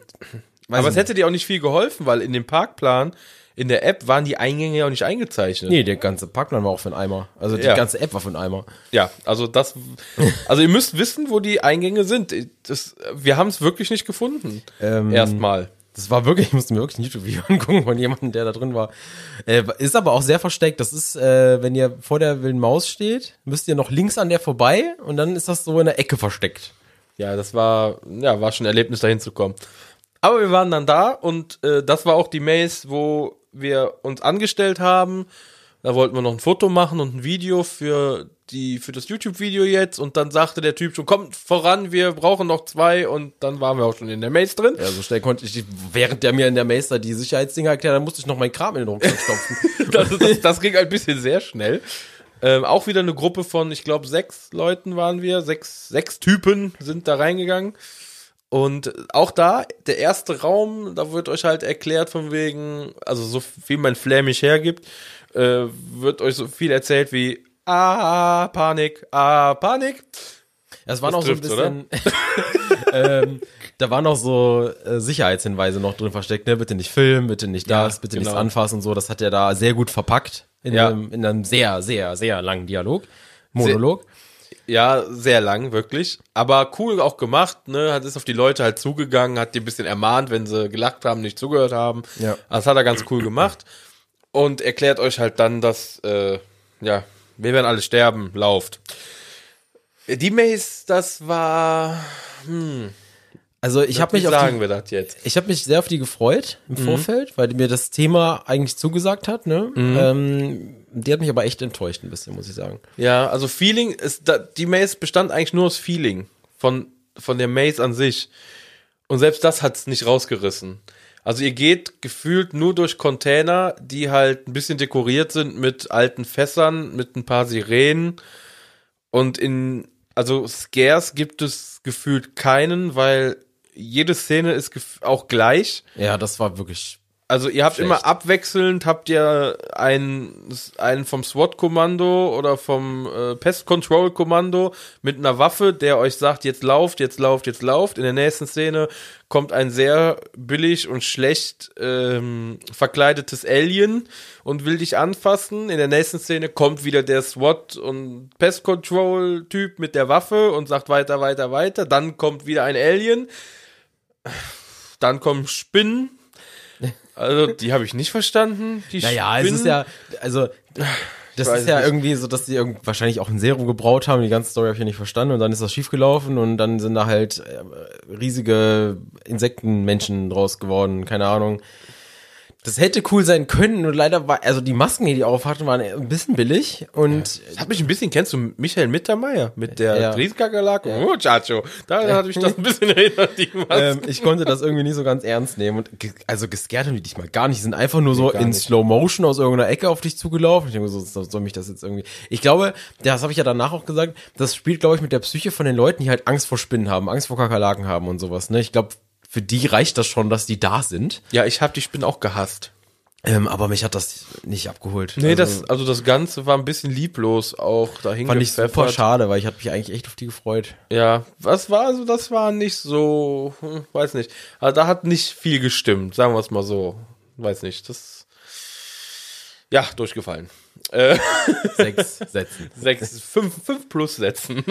weiß Aber es hätte dir auch nicht viel geholfen, weil in dem Parkplan, in der App waren die Eingänge ja auch nicht eingezeichnet. Nee, der ganze Parkplan war auch für einen Eimer. Also die Ja. ganze App war für einen Eimer. Ja, also das, also ihr müsst wissen, wo die Eingänge sind. Das, wir haben es wirklich nicht gefunden. Ähm, Erstmal. Das war wirklich, ich musste mir wirklich ein YouTube-Video angucken von jemandem, der da drin war. Äh, ist aber auch sehr versteckt. Das ist, äh, wenn ihr vor der wilden Maus steht, müsst ihr noch links an der vorbei und dann ist das so in der Ecke versteckt. Ja, das war, ja, war schon ein Erlebnis, dahin zu kommen. Aber wir waren dann da und äh, das war auch die Maze, wo wir uns angestellt haben. Da wollten wir noch ein Foto machen und ein Video für die für das YouTube-Video jetzt und dann sagte der Typ schon, kommt voran, wir brauchen noch zwei und dann waren wir auch schon in der Maze drin. Ja, so schnell konnte ich, während der mir in der Meister die Sicherheitsdinger erklärt, dann musste ich noch meinen Kram in den Rucksack stopfen. Das, das, das ging ein bisschen sehr schnell. Ähm, auch wieder eine Gruppe von, ich glaube, sechs Leuten waren wir, sechs, sechs Typen sind da reingegangen. Und auch da, der erste Raum, da wird euch halt erklärt von wegen, also so viel mein Flämisch hergibt, äh, wird euch so viel erzählt wie, ah, Panik, ah, Panik. Das war noch so ein bisschen, ähm, da waren noch so äh, Sicherheitshinweise noch drin versteckt, ne? Bitte nicht filmen, bitte nicht Ja, das, bitte genau. nichts anfassen und so. Das hat er da sehr gut verpackt in, Ja. einem, in einem sehr, sehr, sehr langen Dialog. Monolog. Ja, sehr lang, wirklich. Aber cool auch gemacht, ne? Hat ist auf die Leute halt zugegangen, hat die ein bisschen ermahnt, wenn sie gelacht haben, nicht zugehört haben. Ja. Das hat er ganz cool gemacht. Und erklärt euch halt dann, dass, äh, ja, wir werden alle sterben, lauft. Die Maze, das war, Also ich habe mich auf die, sagen wir das jetzt? ich habe mich sehr auf die gefreut im Vorfeld, weil mir das Thema eigentlich zugesagt hat. Ne? Ähm, die hat mich aber echt enttäuscht ein bisschen, muss ich sagen. Ja, also Feeling ist, da, die Maze bestand eigentlich nur aus Feeling von, von der Maze an sich. Und selbst das hat's nicht rausgerissen. Also ihr geht gefühlt nur durch Container, die halt ein bisschen dekoriert sind mit alten Fässern, mit ein paar Sirenen. Und in, also Scares gibt es gefühlt keinen, weil jede Szene ist auch gleich. Ja, das war wirklich. Also ihr habt Schlecht. immer abwechselnd, habt ihr einen, einen vom SWAT-Kommando oder vom äh, Pest-Control-Kommando mit einer Waffe, der euch sagt, jetzt lauft, jetzt lauft, jetzt lauft. In der nächsten Szene kommt ein sehr billig und schlecht ähm, verkleidetes Alien und will dich anfassen. In der nächsten Szene kommt wieder der SWAT- und Pest-Control-Typ mit der Waffe und sagt weiter, weiter, weiter. Dann kommt wieder ein Alien. Dann kommen Spinnen. Also, die habe ich nicht verstanden. Die Naja, es Spinnen. ist ja, also das ist ja nicht. irgendwie so, dass die wahrscheinlich auch ein Serum gebraut haben. Die ganze Story habe ich ja nicht verstanden und dann ist das schiefgelaufen und dann sind da halt äh, riesige Insektenmenschen draus geworden. Keine Ahnung. Das hätte cool sein können und leider war, also die Masken, die die auf hatten, waren ein bisschen billig und Das hat mich ein bisschen, kennst du Michael Mittermeier mit der Ja. Riesenkakerlake? Oh, Chacho. Da hat mich das ein bisschen erinnert, die Maske. ähm, ich konnte das irgendwie nicht so ganz ernst nehmen und also gescared haben die dich mal gar nicht, die sind einfach nur so in nicht. Slow Motion aus irgendeiner Ecke auf dich zugelaufen. Ich denke so, so- soll mich das jetzt irgendwie. Ich glaube, das habe ich ja danach auch gesagt, das spielt glaube ich mit der Psyche von den Leuten, die halt Angst vor Spinnen haben, Angst vor Kakerlaken haben und sowas, ne? Ich glaube, für die reicht das schon, dass die da sind. Ja, ich habe die Spinnen auch gehasst. Ähm, aber mich hat das nicht abgeholt. Nee, also, das, also das Ganze war ein bisschen lieblos auch dahin fand ich super schade, weil ich hatte mich eigentlich echt auf die gefreut. Ja, was war also, das war nicht so, hm, weiß nicht. Also da hat nicht viel gestimmt, sagen wir es mal so. Weiß nicht, das, ja, durchgefallen. Äh, Sechs Sätzen. sechs, fünf, fünf plus Sätzen.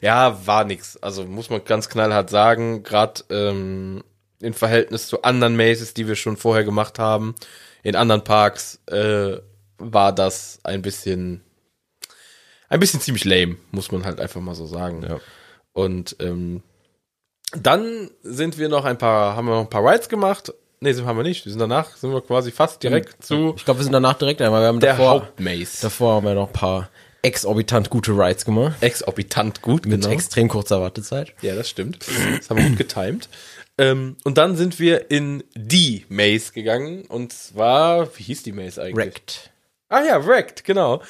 Ja, war nix. Also muss man ganz knallhart sagen, gerade ähm, im Verhältnis zu anderen Mazes, die wir schon vorher gemacht haben, in anderen Parks, äh, war das ein bisschen, ein bisschen ziemlich lame, muss man halt einfach mal so sagen. Ja. Und ähm, dann sind wir noch ein paar, haben wir noch ein paar Rides gemacht. Nee, sind haben wir nicht. Wir sind danach, sind wir quasi fast direkt zu Ich glaube, wir sind danach direkt einmal. Wir haben der davor, Hauptmaze. davor haben wir noch ein paar exorbitant gute Rides gemacht. Exorbitant gut, Mit genau. extrem kurzer Wartezeit. Ja, das stimmt. Das haben wir gut getimed. Ähm, und dann sind wir in die Maze gegangen. Und zwar, wie hieß die Maze eigentlich? Wrecked. Ah ja, Wrecked, genau.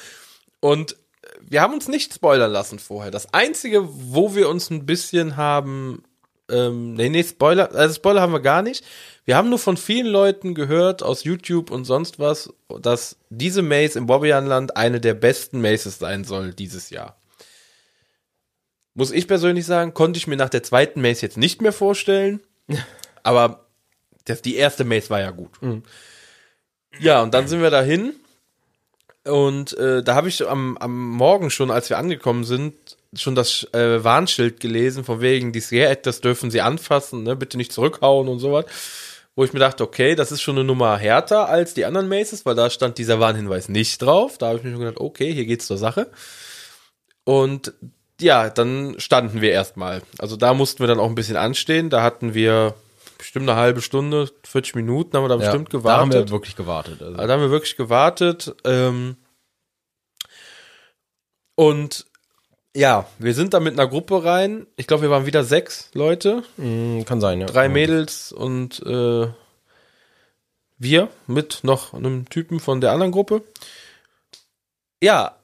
Und wir haben uns nicht spoilern lassen vorher. Das Einzige, wo wir uns ein bisschen haben, ähm, nee, nee, Spoiler, also Spoiler haben wir gar nicht. Wir haben nur von vielen Leuten gehört aus YouTube und sonst was, dass diese Maze im Bobbejaanland eine der besten Mazes sein soll dieses Jahr. Muss ich persönlich sagen, konnte ich mir nach der zweiten Maze jetzt nicht mehr vorstellen. Aber das, die erste Maze war ja gut. Ja, und dann sind wir dahin. Und äh, da habe ich am, am Morgen schon, als wir angekommen sind, schon das äh, Warnschild gelesen, von wegen, die Scare das dürfen sie anfassen, ne? bitte nicht zurückhauen und sowas. Wo ich mir dachte, okay, das ist schon eine Nummer härter als die anderen Maces, weil da stand dieser Warnhinweis nicht drauf. Da habe ich mir schon gedacht, okay, hier geht's zur Sache. Und ja, dann standen wir erstmal. Also da mussten wir dann auch ein bisschen anstehen. Da hatten wir bestimmt eine halbe Stunde, 40 Minuten haben wir da bestimmt Da gewartet. haben wir wirklich gewartet. Also. Also da haben wir wirklich gewartet. Ähm, und ja, wir sind da mit einer Gruppe rein. Ich glaube, wir waren wieder sechs Leute. Mm, kann sein, ja. Drei Mädels und äh, wir mit noch einem Typen von der anderen Gruppe. Ja,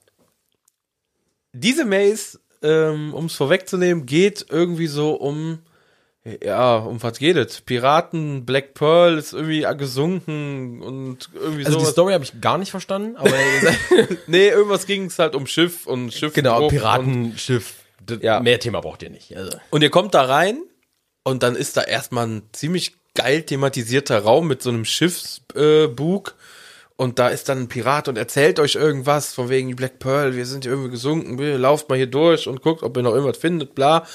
diese Maze, ähm, um es vorwegzunehmen, geht irgendwie so um, ja, um was geht es? Piraten, Black Pearl ist irgendwie gesunken und irgendwie Also die sowas. Story habe ich gar nicht verstanden, aber Nee, irgendwas ging es halt um Schiff und Schiff. genau, Piratenschiff. Ja. Mehr Thema braucht ihr nicht. Also. und ihr kommt da rein und dann ist da erstmal ein ziemlich geil thematisierter Raum mit so einem Schiffsbug. Bug. und da ist dann ein Pirat und erzählt euch irgendwas von wegen Black Pearl, wir sind hier irgendwie gesunken, lauft mal hier durch und guckt, ob ihr noch irgendwas findet, bla.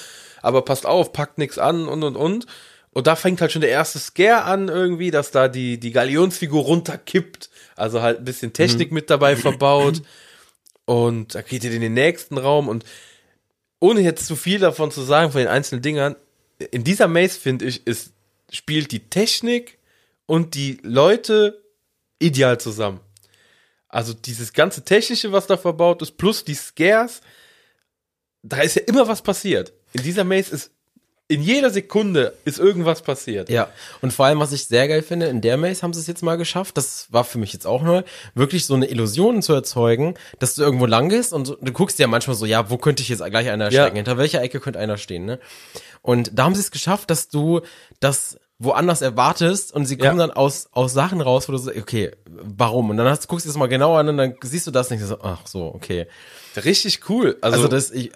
Aber passt auf, packt nichts an und und und. Und da fängt halt schon der erste Scare an irgendwie, dass da die, die Galionsfigur runterkippt. Also halt ein bisschen Technik mit dabei verbaut. Und da geht ihr in den nächsten Raum und ohne jetzt zu viel davon zu sagen, von den einzelnen Dingern, in dieser Maze, finde ich, ist, spielt die Technik und die Leute ideal zusammen. Also dieses ganze Technische, was da verbaut ist, plus die Scares, da ist ja immer was passiert. In dieser Maze ist, in jeder Sekunde ist irgendwas passiert. Ja, und vor allem, was ich sehr geil finde, in der Maze haben sie es jetzt mal geschafft, das war für mich jetzt auch neu, wirklich so eine Illusion zu erzeugen, dass du irgendwo lang gehst und du guckst ja manchmal so, ja, wo könnte ich jetzt gleich einer Ja. stecken, hinter welcher Ecke könnte einer stehen, ne? Und da haben sie es geschafft, dass du das woanders erwartest und sie kommen Ja. dann aus, aus Sachen raus, wo du so, okay, warum? Und dann hast, guckst du es mal genauer an und dann siehst du das nicht, so, ach so, okay. Richtig cool. Also, Also das, ich,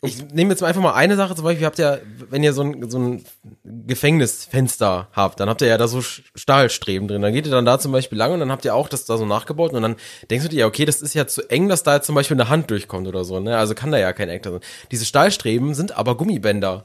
ich nehme jetzt mal einfach mal eine Sache, zum Beispiel, ihr habt ja, wenn ihr so ein, so ein Gefängnisfenster habt, dann habt ihr ja da so Stahlstreben drin. Dann geht ihr dann da zum Beispiel lang und dann habt ihr auch das da so nachgebaut und dann denkst du dir, ja, okay, das ist ja zu eng, dass da jetzt zum Beispiel eine Hand durchkommt oder so, ne? Also kann da ja kein Eck da sein. Diese Stahlstreben sind aber Gummibänder.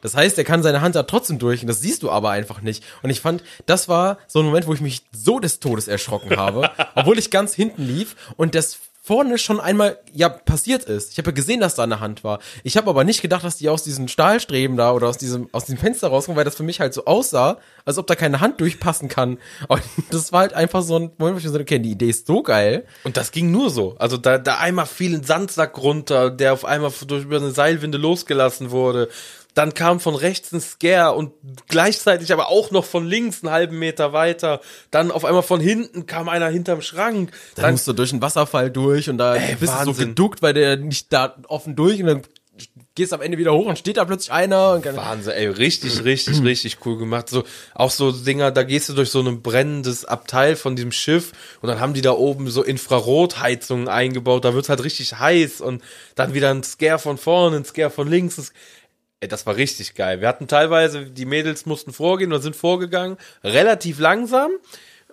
Das heißt, er kann seine Hand da trotzdem durch und das siehst du aber einfach nicht. Und ich fand, das war so ein Moment, wo ich mich so des Todes erschrocken habe, obwohl ich ganz hinten lief und das vorne schon einmal ja passiert ist. Ich habe ja gesehen, dass da eine Hand war. Ich habe aber nicht gedacht, dass die aus diesen Stahlstreben da oder aus diesem aus diesem Fenster rauskommen, weil das für mich halt so aussah, als ob da keine Hand durchpassen kann. Und das war halt einfach so ein Moment, wo ich mir so okay, die Idee ist so geil. Und das ging nur so. Also da, da einmal fiel ein Sandsack runter, der auf einmal durch über eine Seilwinde losgelassen wurde. Dann kam von rechts ein Scare und gleichzeitig aber auch noch von links einen halben Meter weiter. Dann auf einmal von hinten kam einer hinterm Schrank. Dann, Dann, musst du durch einen Wasserfall durch und da Ey, bist du so Wahnsinn. geduckt, weil der nicht da offen durch und dann gehst am Ende wieder hoch und steht da plötzlich einer und Wahnsinn, ey, richtig, richtig, richtig cool gemacht. So, auch so Dinger, da gehst du durch so ein brennendes Abteil von diesem Schiff und dann haben die da oben so Infrarotheizungen eingebaut, da wird's halt richtig heiß und dann wieder ein Scare von vorne, ein Scare von links. Das, ey, das war richtig geil. Wir hatten teilweise, die Mädels mussten vorgehen oder sind vorgegangen, relativ langsam,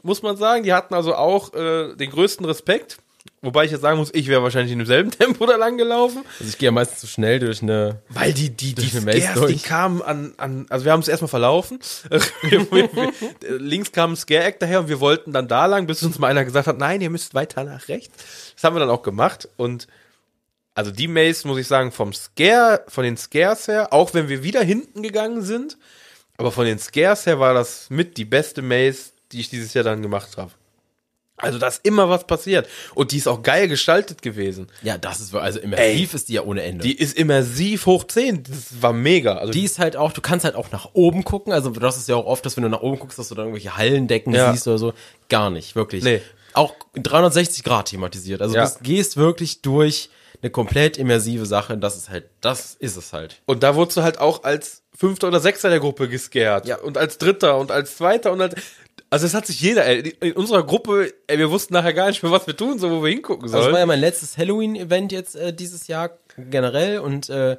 muss man sagen. Die hatten also auch äh, den größten Respekt. Wobei ich jetzt sagen muss, ich wäre wahrscheinlich in demselben Tempo da lang gelaufen. also ich gehe ja meistens zu schnell durch eine Weil die, die, die Durch Scares, die kamen an, an, also wir haben uns erstmal verlaufen. Links kam ein Scare-Act daher und wir wollten dann da lang, bis uns mal einer gesagt hat, nein, ihr müsst weiter nach rechts. Das haben wir dann auch gemacht und also die Maze, muss ich sagen, vom Scare, von den Scares her, auch wenn wir wieder hinten gegangen sind, aber von den Scares her war das mit die beste Maze, die ich dieses Jahr dann gemacht habe. Also da ist immer was passiert. Und die ist auch geil gestaltet gewesen. Ja, das ist, also immersiv ist die ja ohne Ende. Die ist immersiv hoch 10. Das war mega. Also die ist halt auch, du kannst halt auch nach oben gucken. Also du hast es ja auch oft, dass wenn du nach oben guckst, dass du da irgendwelche Hallendecken Ja. siehst oder so. Gar nicht, wirklich. Nee. Auch 360 Grad thematisiert. Also Ja. du gehst wirklich durch eine komplett immersive Sache. Das ist halt, das ist es halt. Und da wurdest du halt auch als Fünfter oder Sechster der Gruppe gescared. Ja. Und als Dritter und als Zweiter und als. Also es hat sich jeder, ey, in unserer Gruppe, ey, wir wussten nachher gar nicht mehr, was wir tun, so wo wir hingucken Also das sollen. war ja mein letztes Halloween-Event jetzt äh, dieses Jahr generell und äh,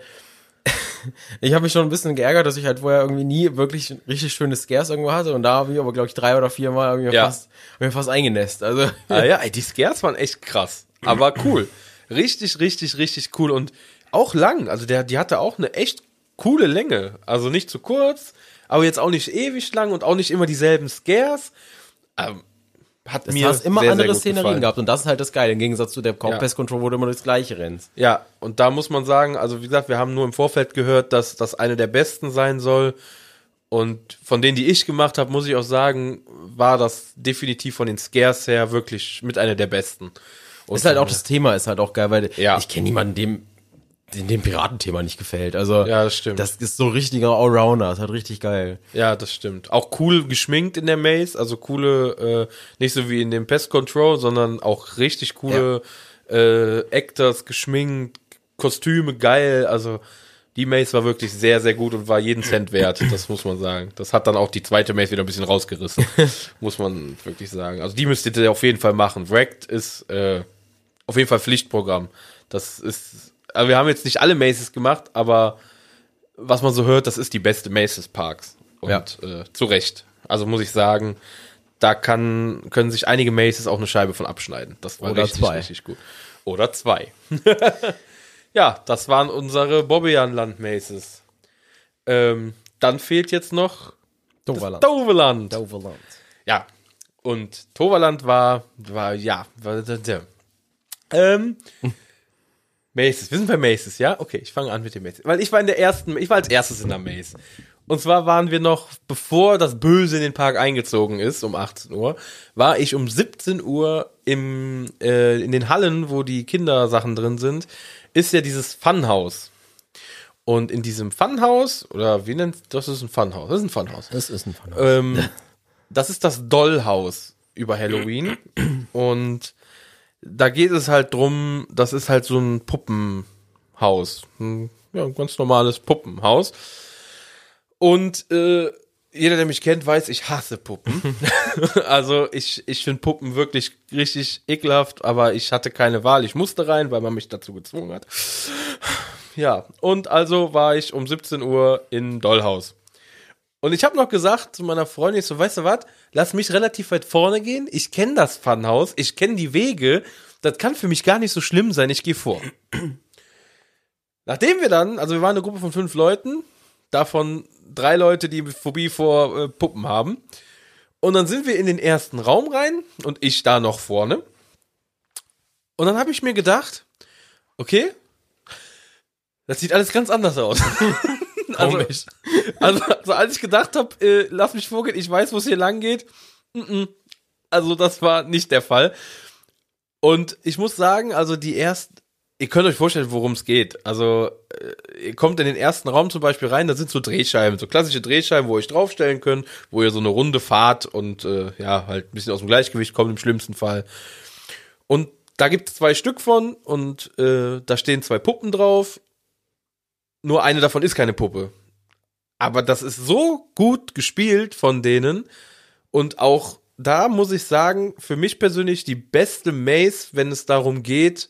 ich habe mich schon ein bisschen geärgert, dass ich halt vorher irgendwie nie wirklich richtig schöne Scares irgendwo hatte und da habe ich aber glaube ich drei oder vier Mal irgendwie Ja. fast, mir fast eingenässt. Also ah, ja, ey, die Scares waren echt krass. Aber cool. Richtig, richtig, richtig cool. Und auch lang. Also der, die hatte auch eine echt coole Länge. Also nicht zu kurz, aber jetzt auch nicht ewig lang und auch nicht immer dieselben Scares. Ähm, hat Das mir hast immer sehr, sehr andere gut Szenerien gefallen. gehabt und das ist halt das Geile. Im Gegensatz zu der Ja. Pest Control, wo du immer durchs Gleiche rennst. Ja, und da muss man sagen, also wie gesagt, wir haben nur im Vorfeld gehört, dass das eine der besten sein soll. Und von denen, die ich gemacht habe, muss ich auch sagen, war das definitiv von den Scares her wirklich mit einer der besten. Und ist halt auch das Thema, ist halt auch geil, weil Ja. ich kenne niemanden, dem dem, dem Piratenthema nicht gefällt. Also Ja, das stimmt. Das ist so richtiger Allrounder, ist halt richtig geil. Ja, das stimmt. Auch cool geschminkt in der Maze, also coole, äh, nicht so wie in dem Pest Control, sondern auch richtig coole äh, Actors geschminkt, Kostüme geil, also die Maze war wirklich sehr, sehr gut und war jeden Cent wert, das muss man sagen. Das hat dann auch die zweite Maze wieder ein bisschen rausgerissen, muss man wirklich sagen. Also die müsst ihr auf jeden Fall machen. Wrecked ist äh, auf jeden Fall Pflichtprogramm. Das ist, also wir haben jetzt nicht alle Maces gemacht, aber was man so hört, das ist die beste Maze des Parks. Und Ja. äh, zu Recht. Also muss ich sagen, da kann, können sich einige Maces auch eine Scheibe von abschneiden. Das war Oder richtig, zwei. richtig gut. Oder zwei. ja, das waren unsere Bobbejaanland Maces. Ähm, dann fehlt jetzt noch Doverland. Doverland. Doverland. Ja. Und Toverland war, war, ja, war, ähm, Maces. Wir sind bei Maces, ja? Okay, ich fange an mit den Maces. Weil ich war in der ersten, ich war als erstes in der Maze. Und zwar waren wir noch, bevor das Böse in den Park eingezogen ist, um 18 Uhr, war ich um 17 Uhr im, äh, in den Hallen, wo die Kindersachen drin sind, ist ja dieses Funhaus. Und in diesem Funhaus, oder wie nennt, das ist ein Funhaus, das ist ein Funhaus. Das ist ein Fun. Ähm, das ist das Dollhaus über Halloween. Und da geht es halt drum, das ist halt so ein Puppenhaus. Ein, ja, ein ganz normales Puppenhaus. Und äh, jeder, der mich kennt, weiß, ich hasse Puppen. also ich, ich finde Puppen wirklich richtig ekelhaft, aber ich hatte keine Wahl. Ich musste rein, weil man mich dazu gezwungen hat. Ja, und also war ich um 17 Uhr in Dollhaus. Und ich habe noch gesagt zu meiner Freundin, ich so, weißt du was, lass mich relativ weit vorne gehen. Ich kenne das Funhaus, ich kenne die Wege. Das kann für mich gar nicht so schlimm sein, ich gehe vor. Nachdem wir dann, also wir waren eine Gruppe von fünf Leuten, davon drei Leute, die Phobie vor äh, Puppen haben. Und dann sind wir in den ersten Raum rein und ich da noch vorne. Und dann habe ich mir gedacht, okay, das sieht alles ganz anders aus. also, nicht? also, also als ich gedacht habe, äh, lass mich vorgehen, ich weiß, wo es hier lang geht. Mm -mm. Also das war nicht der Fall. Und ich muss sagen, also die ersten, ihr könnt euch vorstellen, worum es geht. Also äh, ihr kommt in den ersten Raum zum Beispiel rein, da sind so Drehscheiben, so klassische Drehscheiben, wo ihr euch draufstellen könnt, wo ihr so eine Runde fahrt und äh, ja, halt ein bisschen aus dem Gleichgewicht kommt im schlimmsten Fall. Und da gibt es zwei Stück von und äh, da stehen zwei Puppen drauf. Nur eine davon ist keine Puppe. Aber das ist so gut gespielt von denen und auch da muss ich sagen, für mich persönlich die beste Maze, wenn es darum geht,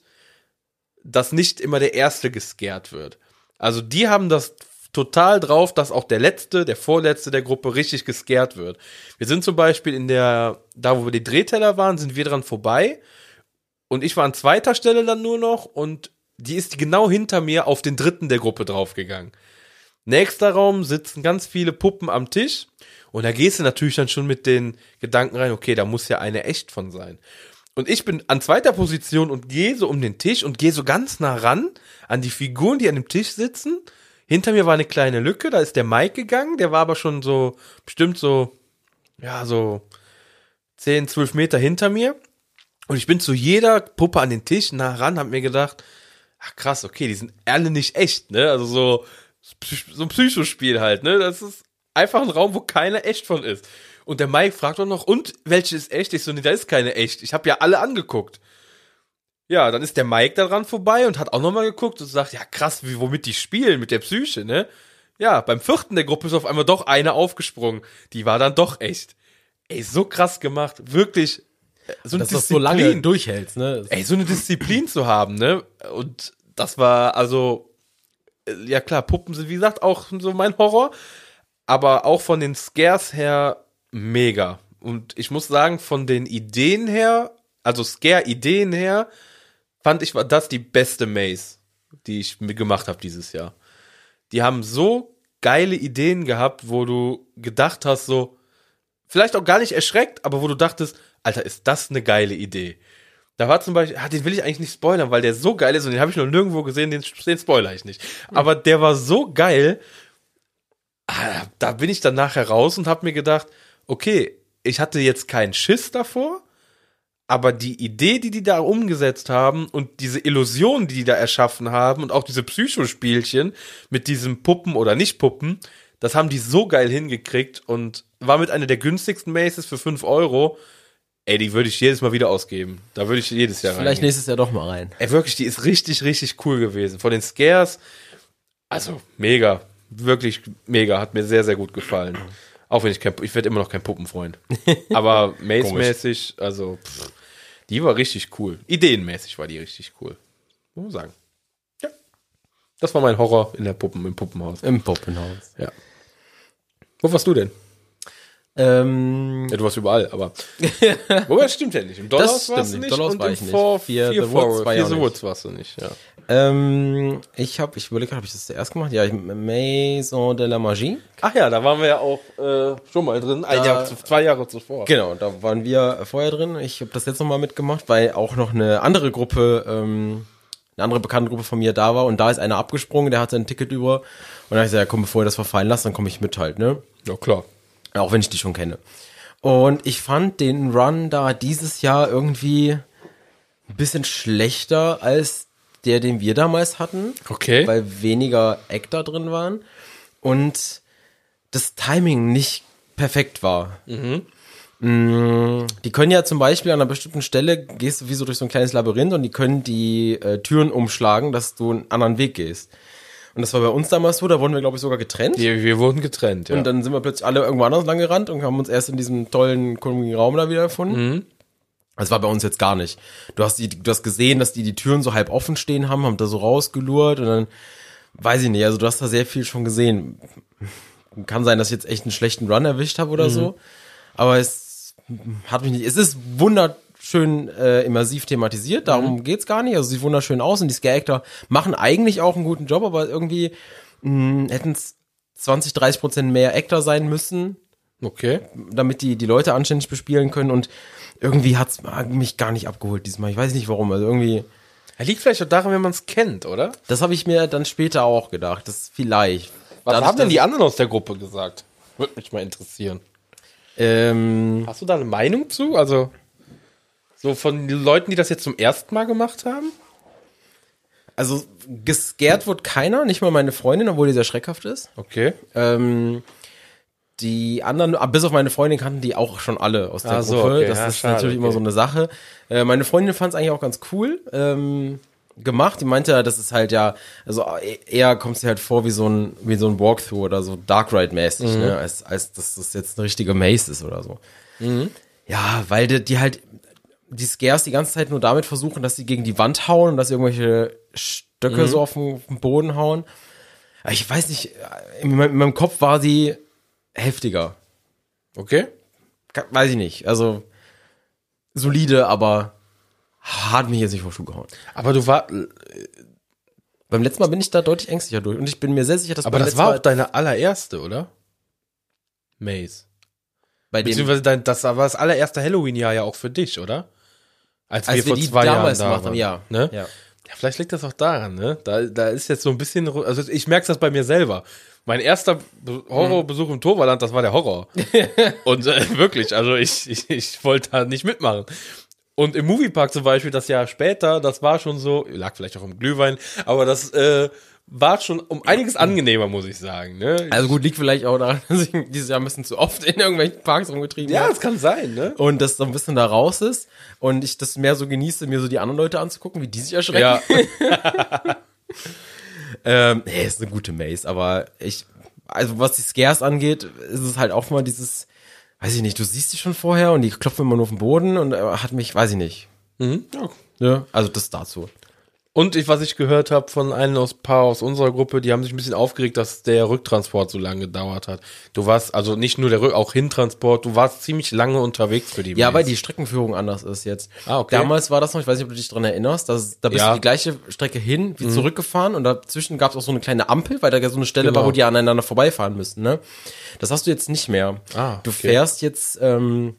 dass nicht immer der Erste gescared wird. Also die haben das total drauf, dass auch der Letzte, der Vorletzte der Gruppe richtig gescared wird. Wir sind zum Beispiel in der, da wo wir die Drehteller waren, sind wir dran vorbei und ich war an zweiter Stelle dann nur noch und die ist genau hinter mir auf den dritten der Gruppe draufgegangen. Nächster Raum sitzen ganz viele Puppen am Tisch und da gehst du natürlich dann schon mit den Gedanken rein, okay, da muss ja eine echt von sein. Und ich bin an zweiter Position und gehe so um den Tisch und gehe so ganz nah ran an die Figuren, die an dem Tisch sitzen. Hinter mir war eine kleine Lücke, da ist der Mike gegangen, der war aber schon so, bestimmt so, ja, so 10, 12 Meter hinter mir. Und ich bin zu jeder Puppe an den Tisch nah ran, hab mir gedacht, ach krass, okay, die sind alle nicht echt, ne? Also so, so ein Psychospiel halt, ne? Das ist einfach ein Raum, wo keiner echt von ist. Und der Mike fragt auch noch, und welche ist echt? Ich so, nee, da ist keine echt. Ich habe ja alle angeguckt. Ja, dann ist der Mike da dran vorbei und hat auch nochmal geguckt und sagt, ja krass, wie, womit die spielen, mit der Psyche, ne? Ja, beim vierten der Gruppe ist auf einmal doch eine aufgesprungen. Die war dann doch echt. Ey, so krass gemacht. Wirklich. So eine Dass du das so lange durchhältst, ne? ey, so eine Disziplin zu haben, ne? Und das war also, äh, ja klar, Puppen sind wie gesagt auch so mein Horror, aber auch von den Scares her mega. Und ich muss sagen, von den Ideen her, also Scare-Ideen her, fand ich war das die beste Maze, die ich mir gemacht habe dieses Jahr. Die haben so geile Ideen gehabt, wo du gedacht hast, so, vielleicht auch gar nicht erschreckt, aber wo du dachtest, Alter, ist das eine geile Idee. Da war zum Beispiel, ah, den will ich eigentlich nicht spoilern, weil der so geil ist und den habe ich noch nirgendwo gesehen, den, den spoiler ich nicht. Aber der war so geil, ah, da bin ich dann nachher raus und habe mir gedacht, okay, ich hatte jetzt keinen Schiss davor, aber die Idee, die die da umgesetzt haben und diese Illusion, die die da erschaffen haben und auch diese Psychospielchen mit diesen Puppen oder nicht Puppen, das haben die so geil hingekriegt und war mit einer der günstigsten Maces für 5 Euro. Ey, die würde ich jedes Mal wieder ausgeben. Da würde ich jedes Jahr Vielleicht reingehen. nächstes Jahr doch mal rein. Ey, wirklich, die ist richtig, richtig cool gewesen. Von den Scares, also mega. Wirklich mega. Hat mir sehr, sehr gut gefallen. Auch wenn ich kein, ich werde immer noch kein Puppenfreund. Aber Maze-mäßig, also, pff, die war richtig cool. Ideenmäßig war die richtig cool. Muss man sagen. Ja. Das war mein Horror in der Puppen, im Puppenhaus. Im Puppenhaus. Ja. Wo warst du denn? Ähm, Ja, du warst überall, aber. Wobei, das stimmt ja nicht. Im Dollars stimmt warst du nicht. und war ich nicht. Four, Fear the Woods the warst du nicht, ja. ähm, ich habe, ich überlege, habe ich das zuerst gemacht? Ja, ich, Maison de la Magie. Ach ja, da waren wir ja auch äh, schon mal drin. Ein Da- Jahr, zwei Jahre zuvor. Genau, da waren wir vorher drin. Ich habe das jetzt nochmal mitgemacht, weil auch noch eine andere Gruppe, ähm, eine andere bekannte Gruppe von mir da war und da ist einer abgesprungen, der hatte ein Ticket über und dann hab ich gesagt, ja, komm, bevor ihr das verfallen lasst, dann komme ich mit halt, ne? Ja, klar. Auch wenn ich die schon kenne. Und ich fand den Run da dieses Jahr irgendwie ein bisschen schlechter als der, den wir damals hatten. Okay. Weil weniger Eck da drin waren. Und das Timing nicht perfekt war. Mm, Die können ja zum Beispiel an einer bestimmten Stelle, gehst du wie so durch so ein kleines Labyrinth und die können die äh, Türen umschlagen, dass du einen anderen Weg gehst. Und das war bei uns damals so, da wurden wir, glaube ich, sogar getrennt. Wir, wir wurden getrennt, ja. Und dann sind wir plötzlich alle irgendwo anders lang gerannt und haben uns erst in diesem tollen, komischen Raum da wieder gefunden. Das war bei uns jetzt gar nicht. Du hast, die, du hast gesehen, dass die die Türen so halb offen stehen haben, haben da so rausgelurrt und dann, weiß ich nicht, also du hast da sehr viel schon gesehen. Kann sein, dass ich jetzt echt einen schlechten Run erwischt habe oder so. Aber es hat mich nicht, es ist wunderschön äh, immersiv thematisiert, darum geht's gar nicht. Also sieht wunderschön aus und die Scare-Actor machen eigentlich auch einen guten Job, aber irgendwie hätten es 20, 30 Prozent mehr Actor sein müssen, okay. damit die die Leute anständig bespielen können und irgendwie hat's mich gar nicht abgeholt diesmal. Ich weiß nicht warum. Also irgendwie, Er liegt vielleicht auch daran, wenn man es kennt, oder? das habe ich mir dann später auch gedacht. Das ist vielleicht. Was Dadurch, haben denn die anderen aus der Gruppe gesagt? Würde mich mal interessieren. Ähm, Hast du da eine Meinung zu? Also, so von den Leuten, die das jetzt zum ersten Mal gemacht haben? also gescared wird keiner, nicht mal meine Freundin, obwohl die sehr schreckhaft ist. Okay. Ähm, die anderen, ah, bis auf meine Freundin kannten die auch schon alle aus der Ah, so, Gruppe. okay. Das Ja, ist schade, natürlich immer okay. so eine Sache. Äh, meine Freundin fand es eigentlich auch ganz cool ähm, gemacht. Die meinte ja, das ist halt ja, also e- eher kommt es halt vor wie so ein wie so ein Walkthrough oder so Dark Ride mäßig, Mhm. ne, als als dass das jetzt eine richtige Maze ist oder so. Mhm. Ja, weil die, die halt die Scares die ganze Zeit nur damit versuchen, dass sie gegen die Wand hauen und dass sie irgendwelche Stöcke Mhm. so auf den, auf den Boden hauen. Aber Ich weiß nicht, in meinem, in meinem Kopf war sie heftiger. Okay. Ka- Weiß ich nicht. Also solide, aber hat mich jetzt nicht vom Schuh gehauen. Aber du war, Beim letzten Mal bin ich da deutlich ängstlicher durch und ich bin mir sehr sicher, dass aber das war Mal auch deine allererste, oder? Maze. bei Beziehungsweise dein, das war das allererste Halloween-Jahr ja auch für dich, oder? Als, als wir, wir vor die zwei Jahren da gemacht haben, waren, ja. Ne? ja. Ja, vielleicht liegt das auch daran, ne? Da, da ist jetzt so ein bisschen, also ich merke das bei mir selber. Mein erster Be- Horrorbesuch im Torvaland, das war der Horror. Und äh, wirklich, also ich, ich, ich wollte da nicht mitmachen. Und im Moviepark zum Beispiel, das Jahr später, das war schon so, lag vielleicht auch im Glühwein, aber das äh, war schon um einiges angenehmer, muss ich sagen. Ne? Also gut, liegt vielleicht auch daran, dass ich dieses Jahr ein bisschen zu oft in irgendwelchen Parks rumgetrieben ja, habe. das kann sein, ne? Und das so ein bisschen da raus ist und ich das mehr so genieße, mir so die anderen Leute anzugucken, wie die sich erschrecken. Ja, Ähm, nee, ist eine gute Maze, aber ich, also was die Scares angeht, ist es halt auch mal dieses, weiß ich nicht, du siehst die schon vorher und die klopfen immer nur auf den Boden und äh, hat mich, weiß ich nicht. mhm. ja. Ja, also das dazu. Und ich, was ich gehört habe von einem aus paar aus unserer Gruppe, die haben sich ein bisschen aufgeregt, dass der Rücktransport so lange gedauert hat. Du warst also nicht nur der Rück, auch Hintransport, du warst ziemlich lange unterwegs für die Ja, Maze. weil die Streckenführung anders ist jetzt. Ah, okay. Damals war das noch, ich weiß nicht, ob du dich dran erinnerst, dass, da bist Ja. Mhm. du die gleiche Strecke hin wie zurückgefahren und dazwischen gab es auch so eine kleine Ampel, weil da so eine Stelle war, Genau. wo die aneinander vorbeifahren müssten, ne? Das hast du jetzt nicht mehr. Ah, Du okay. fährst jetzt, ähm,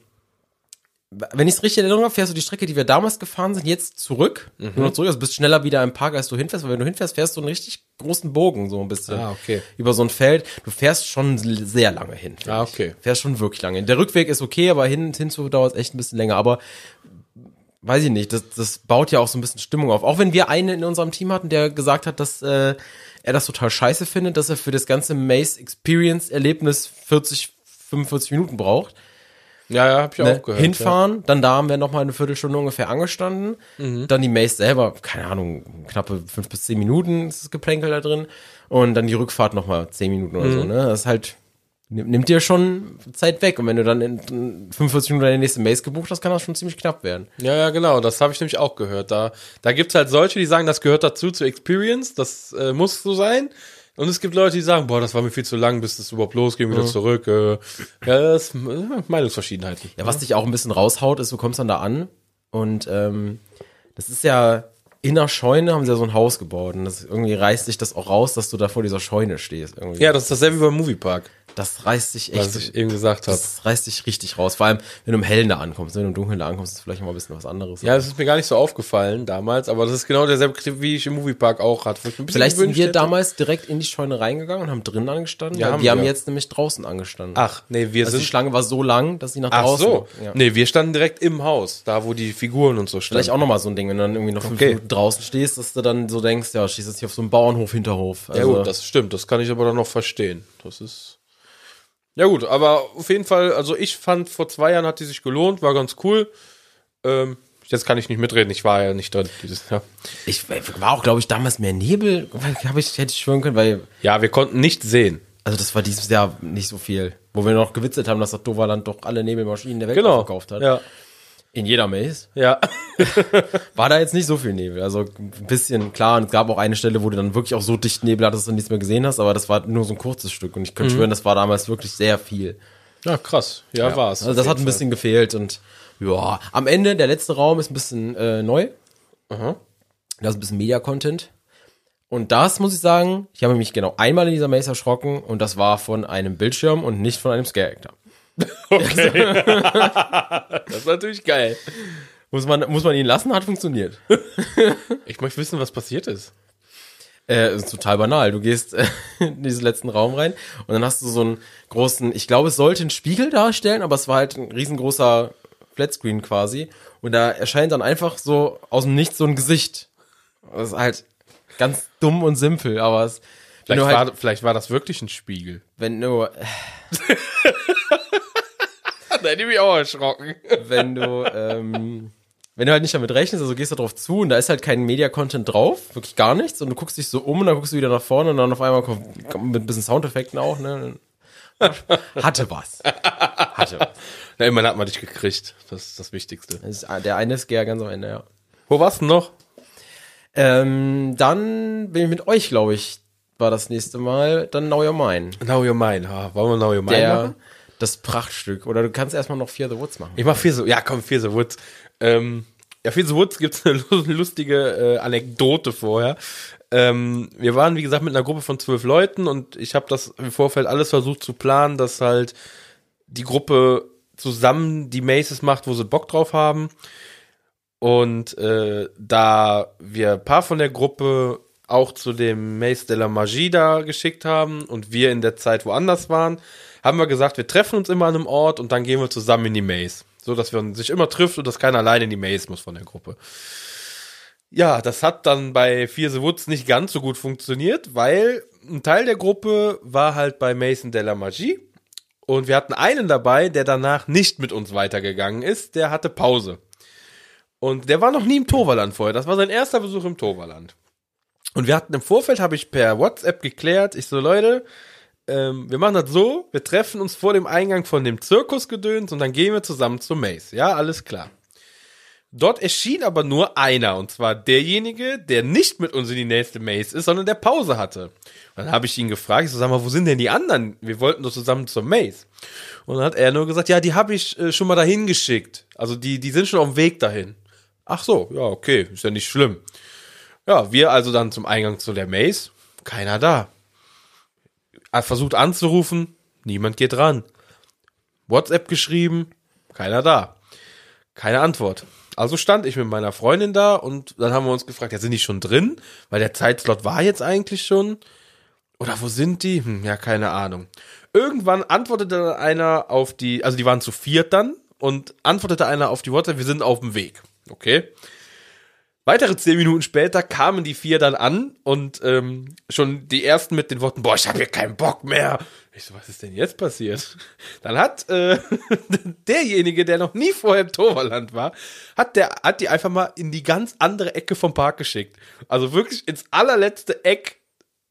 wenn ich es richtig erinnere, fährst du die Strecke, die wir damals gefahren sind, jetzt zurück. Mhm. Nur noch zurück, also bist schneller wieder im Park, als du hinfährst, weil wenn du hinfährst, fährst du einen richtig großen Bogen, so ein bisschen. Ah, okay. Über so ein Feld. Du fährst schon sehr lange hin. Ah, ich. okay. Fährst schon wirklich lange hin. Der Rückweg ist okay, aber hin, hinzu dauert es echt ein bisschen länger. Aber weiß ich nicht, das, das baut ja auch so ein bisschen Stimmung auf. Auch wenn wir einen in unserem Team hatten, der gesagt hat, dass äh, er das total scheiße findet, dass er für das ganze Maze Experience Erlebnis 40, 45 Minuten braucht. Ja, ja, hab ich Ne? auch gehört. Hinfahren, dann da haben wir noch mal eine Viertelstunde ungefähr angestanden. Mhm. Dann die Maze selber, keine Ahnung, knappe fünf bis zehn Minuten ist das Geplänkel da drin. Und dann die Rückfahrt noch mal zehn Minuten oder Mhm. so. Ne? Das ist halt, nimm- nimmt dir schon Zeit weg. Und wenn du dann in in 45 Minuten deine nächste Maze gebucht hast, kann das schon ziemlich knapp werden. Ja, ja, genau, das habe ich nämlich auch gehört. Da, da gibt's halt solche, die sagen, das gehört dazu zur Experience, das äh, muss so sein. Und es gibt Leute, die sagen, boah, das war mir viel zu lang, bis das überhaupt losging, wieder zurück. Äh, ja, das äh, Meinungsverschiedenheiten. Ja, was dich auch ein bisschen raushaut, ist, du kommst dann da an und ähm, das ist ja in der Scheune haben sie ja so ein Haus gebaut und das irgendwie reißt sich das auch raus, dass du da vor dieser Scheune stehst. Irgendwie. Ja, das ist dasselbe wie beim Moviepark, Das reißt sich echt. was ich eben gesagt habe. Das reißt dich richtig raus. Vor allem, wenn du im Hellen da ankommst. Wenn du im Dunkeln da ankommst, ist vielleicht noch mal ein bisschen was anderes. Ja, das ist mir gar nicht so aufgefallen damals, aber das ist genau derselbe Kritik, wie ich im Moviepark auch hatte. vielleicht sind wir hätte. damals direkt in die Scheune reingegangen und haben drinnen angestanden. Ja, haben wir haben wir. jetzt nämlich draußen angestanden. Ach, nee, wir also die sind. Schlange war so lang, dass sie nach Ach draußen. so. Ja. Nee, wir standen direkt im Haus, da wo die Figuren und so standen. Vielleicht auch noch mal so ein Ding, wenn du dann irgendwie noch fünf Okay. Minuten draußen stehst, dass du dann so denkst, ja, stehst jetzt hier auf so einem Bauernhof, Hinterhof. Ja Also, gut, das stimmt, das kann ich aber dann noch verstehen. Das ist. Ja gut, aber auf jeden Fall, also ich fand, vor zwei Jahren hat die sich gelohnt, war ganz cool. Ähm, jetzt kann ich nicht mitreden, ich war ja nicht drin dieses Jahr. ich war auch, glaube ich, damals mehr Nebel, hab ich, hätte ich schwören können, weil, Ja, wir konnten nicht sehen. also das war dieses Jahr nicht so viel. Wo wir noch gewitzelt haben, dass das Doverland doch alle Nebelmaschinen der Welt Genau. verkauft hat. Ja. In jeder Maze. Ja. war da jetzt nicht so viel Nebel. Also ein bisschen, klar, und es gab auch eine Stelle, wo du dann wirklich auch so dicht Nebel hattest, dass du nichts mehr gesehen hast, aber das war nur so ein kurzes Stück und ich Mhm. könnte schwören, das war damals wirklich sehr viel. Ja, krass. Ja, war's. Also das hat ein bisschen gefehlt und ja, am Ende, der letzte Raum ist ein bisschen äh, neu. Aha. Da ist ein bisschen Media-Content. Und das muss ich sagen, ich habe mich genau einmal in dieser Maze erschrocken und das war von einem Bildschirm und nicht von einem Scare-Actor. Das ist natürlich geil. Muss man, muss man ihn lassen, hat funktioniert. Ich möchte wissen, was passiert ist. Äh, ist total banal. Du gehst äh, in diesen letzten Raum rein und dann hast du so einen großen, ich glaube, es sollte einen Spiegel darstellen, aber es war halt ein riesengroßer Flatscreen quasi. Und da erscheint dann einfach so aus dem Nichts so ein Gesicht. Das ist halt ganz dumm und simpel, aber es, Vielleicht, halt, war, vielleicht war das wirklich ein Spiegel. wenn du, Da hätte ich mich auch erschrocken. wenn du, ähm, wenn du halt nicht damit rechnest, also gehst du drauf zu und da ist halt kein Media-Content drauf, wirklich gar nichts und du guckst dich so um und dann guckst du wieder nach vorne und dann auf einmal kommt, kommt mit ein bisschen Soundeffekten auch, ne? Hatte was. Hatte was. Na, immerhin hat man dich gekriegt. Das ist das Wichtigste. Das ist der eine Scare ganz am Ende, ja. Wo warst du noch? Ähm, dann bin ich mit euch, glaube ich, war das nächste Mal, dann Now Your Mine. Now Your Mine. Ha, wollen wir Now Your Mine Der, machen? Das Prachtstück. Oder du kannst erstmal noch Fear the Woods machen. Ich mach Fear the, ja komm, Fear the Woods. Ähm, ja, Fear the Woods gibt's eine lu- lustige äh, Anekdote vorher. Ähm, wir waren, wie gesagt, mit einer Gruppe von zwölf Leuten und ich habe das im Vorfeld alles versucht zu planen, dass halt die Gruppe zusammen die Maces macht, wo sie Bock drauf haben. Und äh, da wir ein paar von der Gruppe auch zu dem Maze de la Magie da geschickt haben und wir in der Zeit woanders waren, haben wir gesagt, wir treffen uns immer an einem Ort und dann gehen wir zusammen in die Maze. so dass man sich immer trifft und dass keiner alleine in die Maze muss von der Gruppe. Ja, das hat dann bei Fear the Woods nicht ganz so gut funktioniert, weil ein Teil der Gruppe war halt bei Mason de la Magie und wir hatten einen dabei, der danach nicht mit uns weitergegangen ist, der hatte Pause. Und der war noch nie im Toverland vorher. Das war sein erster Besuch im Toverland. Und wir hatten im Vorfeld, habe ich per WhatsApp geklärt, ich so, Leute, ähm, wir machen das so, wir treffen uns vor dem Eingang von dem Zirkusgedöns und dann gehen wir zusammen zur Maze. Ja, alles klar. Dort erschien aber nur einer, und zwar derjenige, der nicht mit uns in die nächste Maze ist, sondern der Pause hatte. Und dann habe ich ihn gefragt, ich so, sag mal, wo sind denn die anderen? Wir wollten doch zusammen zur Maze. Und dann hat er nur gesagt, ja, die habe ich äh, schon mal dahin geschickt. Also die, die sind schon auf dem Weg dahin. Ach so, ja, okay, ist ja nicht schlimm. Ja, wir also dann zum Eingang zu der Maze, keiner da. Er versucht anzurufen, niemand geht ran. WhatsApp geschrieben, keiner da. Keine Antwort. Also stand ich mit meiner Freundin da und dann haben wir uns gefragt, ja, sind die schon drin? Weil der Zeitslot war jetzt eigentlich schon. Oder wo sind die? Hm, ja, keine Ahnung. Irgendwann antwortete dann einer auf die, also die waren zu viert dann und antwortete einer auf die WhatsApp, wir sind auf dem Weg. Okay. Weitere zehn Minuten später kamen die vier dann an und ähm, schon die ersten mit den Worten, boah, ich habe hier keinen Bock mehr. Ich so, was ist denn jetzt passiert? Dann hat äh, derjenige, der noch nie vorher im Toverland war, hat der hat die einfach mal in die ganz andere Ecke vom Park geschickt. Also wirklich ins allerletzte Eck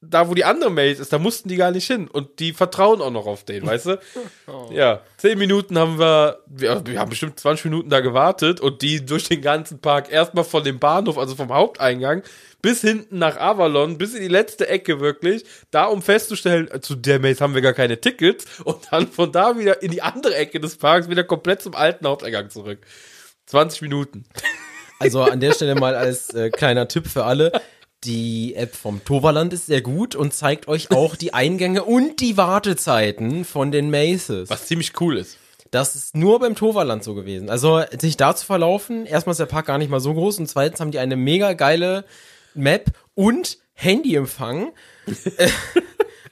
da wo die andere Maze ist, da mussten die gar nicht hin. Und die vertrauen auch noch auf den, weißt du? Oh. Ja, zehn Minuten haben wir, wir, wir, haben bestimmt 20 Minuten da gewartet und die durch den ganzen Park erstmal von dem Bahnhof, also vom Haupteingang, bis hinten nach Avalon, bis in die letzte Ecke wirklich, da um festzustellen, zu der Maze haben wir gar keine Tickets und dann von da wieder in die andere Ecke des Parks wieder komplett zum alten Haupteingang zurück. 20 Minuten. Also an der Stelle mal als äh, kleiner Tipp für alle. Die App vom Toverland ist sehr gut und zeigt euch auch die Eingänge und die Wartezeiten von den Maces. Was ziemlich cool ist. Das ist nur beim Toverland so gewesen. Also sich da zu verlaufen, erstmal ist der Park gar nicht mal so groß und zweitens haben die eine mega geile Map und Handyempfang.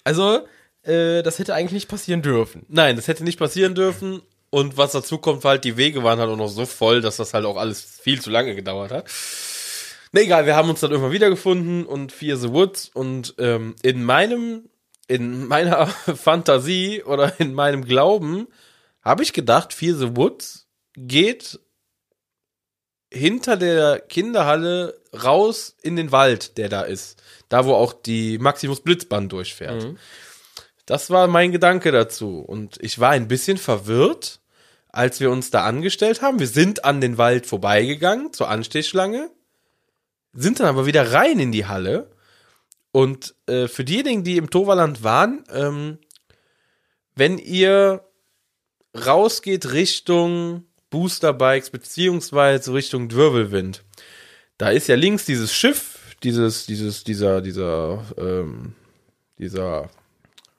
also äh, das hätte eigentlich nicht passieren dürfen. Nein, das hätte nicht passieren dürfen. Und was dazu kommt, halt die Wege waren halt auch noch so voll, dass das halt auch alles viel zu lange gedauert hat. Na egal, wir haben uns dann irgendwann wiedergefunden und Fear the Woods und ähm, in meinem, in meiner Fantasie oder in meinem Glauben habe ich gedacht, Fear the Woods geht hinter der Kinderhalle raus in den Wald, der da ist. Da, wo auch die Maximus Blitzbahn durchfährt. Mhm. Das war mein Gedanke dazu. Und ich war ein bisschen verwirrt, als wir uns da angestellt haben. Wir sind an den Wald vorbeigegangen zur Anstehschlange sind dann aber wieder rein in die Halle. Und äh, für diejenigen, die im Toverland waren, ähm, wenn ihr rausgeht Richtung Boosterbikes beziehungsweise Richtung Wirbelwind, da ist ja links dieses Schiff, dieses, dieses, dieser, dieser, ähm, dieser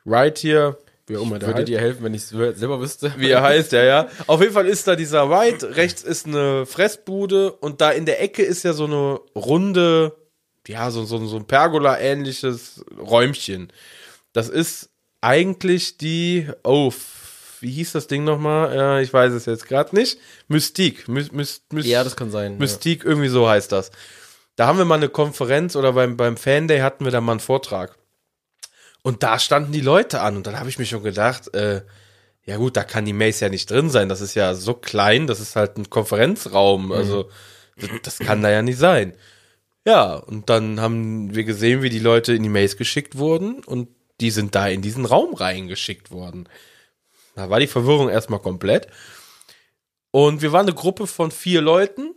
Ride hier, wie auch immer der Würde heißt. dir helfen, wenn ich es selber wüsste. Wie er heißt, ja, ja. Auf jeden Fall ist da dieser Ride, rechts ist eine Fressbude und da in der Ecke ist ja so eine runde, ja, so, so, so ein Pergola-ähnliches Räumchen. Das ist eigentlich die, oh, wie hieß das Ding nochmal? Ja, ich weiß es jetzt gerade nicht. Mystique. My, my, my, ja, das kann sein. Mystique, ja. irgendwie so heißt das. Da haben wir mal eine Konferenz oder beim, beim Fan Day hatten wir da mal einen Vortrag. Und da standen die Leute an und dann habe ich mir schon gedacht, äh, ja gut, da kann die Mace ja nicht drin sein. Das ist ja so klein, das ist halt ein Konferenzraum. Mhm. Also das, das kann da ja nicht sein. Ja, und dann haben wir gesehen, wie die Leute in die Maze geschickt wurden und die sind da in diesen Raum reingeschickt worden. Da war die Verwirrung erstmal komplett. Und wir waren eine Gruppe von vier Leuten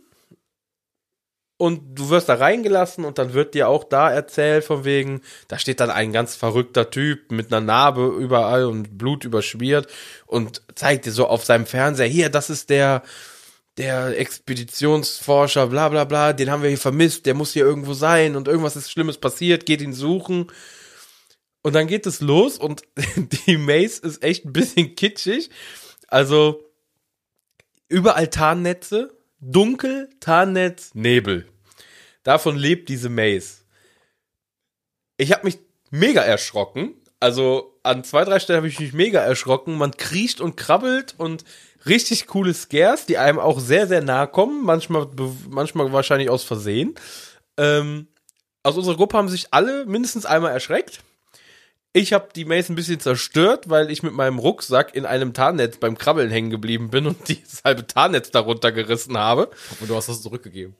und du wirst da reingelassen und dann wird dir auch da erzählt von wegen, da steht dann ein ganz verrückter Typ mit einer Narbe überall und Blut überschmiert und zeigt dir so auf seinem Fernseher, hier, das ist der, der Expeditionsforscher, bla bla bla, den haben wir hier vermisst, der muss hier irgendwo sein und irgendwas ist Schlimmes passiert, geht ihn suchen. Und dann geht es los und die Maze ist echt ein bisschen kitschig. Also überall Tarnnetze, Dunkel, Tarnnetz, Nebel. Davon lebt diese Maze. Ich habe mich mega erschrocken, Also an zwei, drei Stellen habe ich mich mega erschrocken. Man kriecht und krabbelt und richtig coole Scares, die einem auch sehr, sehr nahe kommen. Manchmal, manchmal wahrscheinlich aus Versehen. Ähm, aus unserer Gruppe haben sich alle mindestens einmal erschreckt. Ich habe die Maze ein bisschen zerstört, weil ich mit meinem Rucksack in einem Tarnnetz beim Krabbeln hängen geblieben bin und dieses halbe Tarnnetz darunter gerissen habe. Und du hast das zurückgegeben.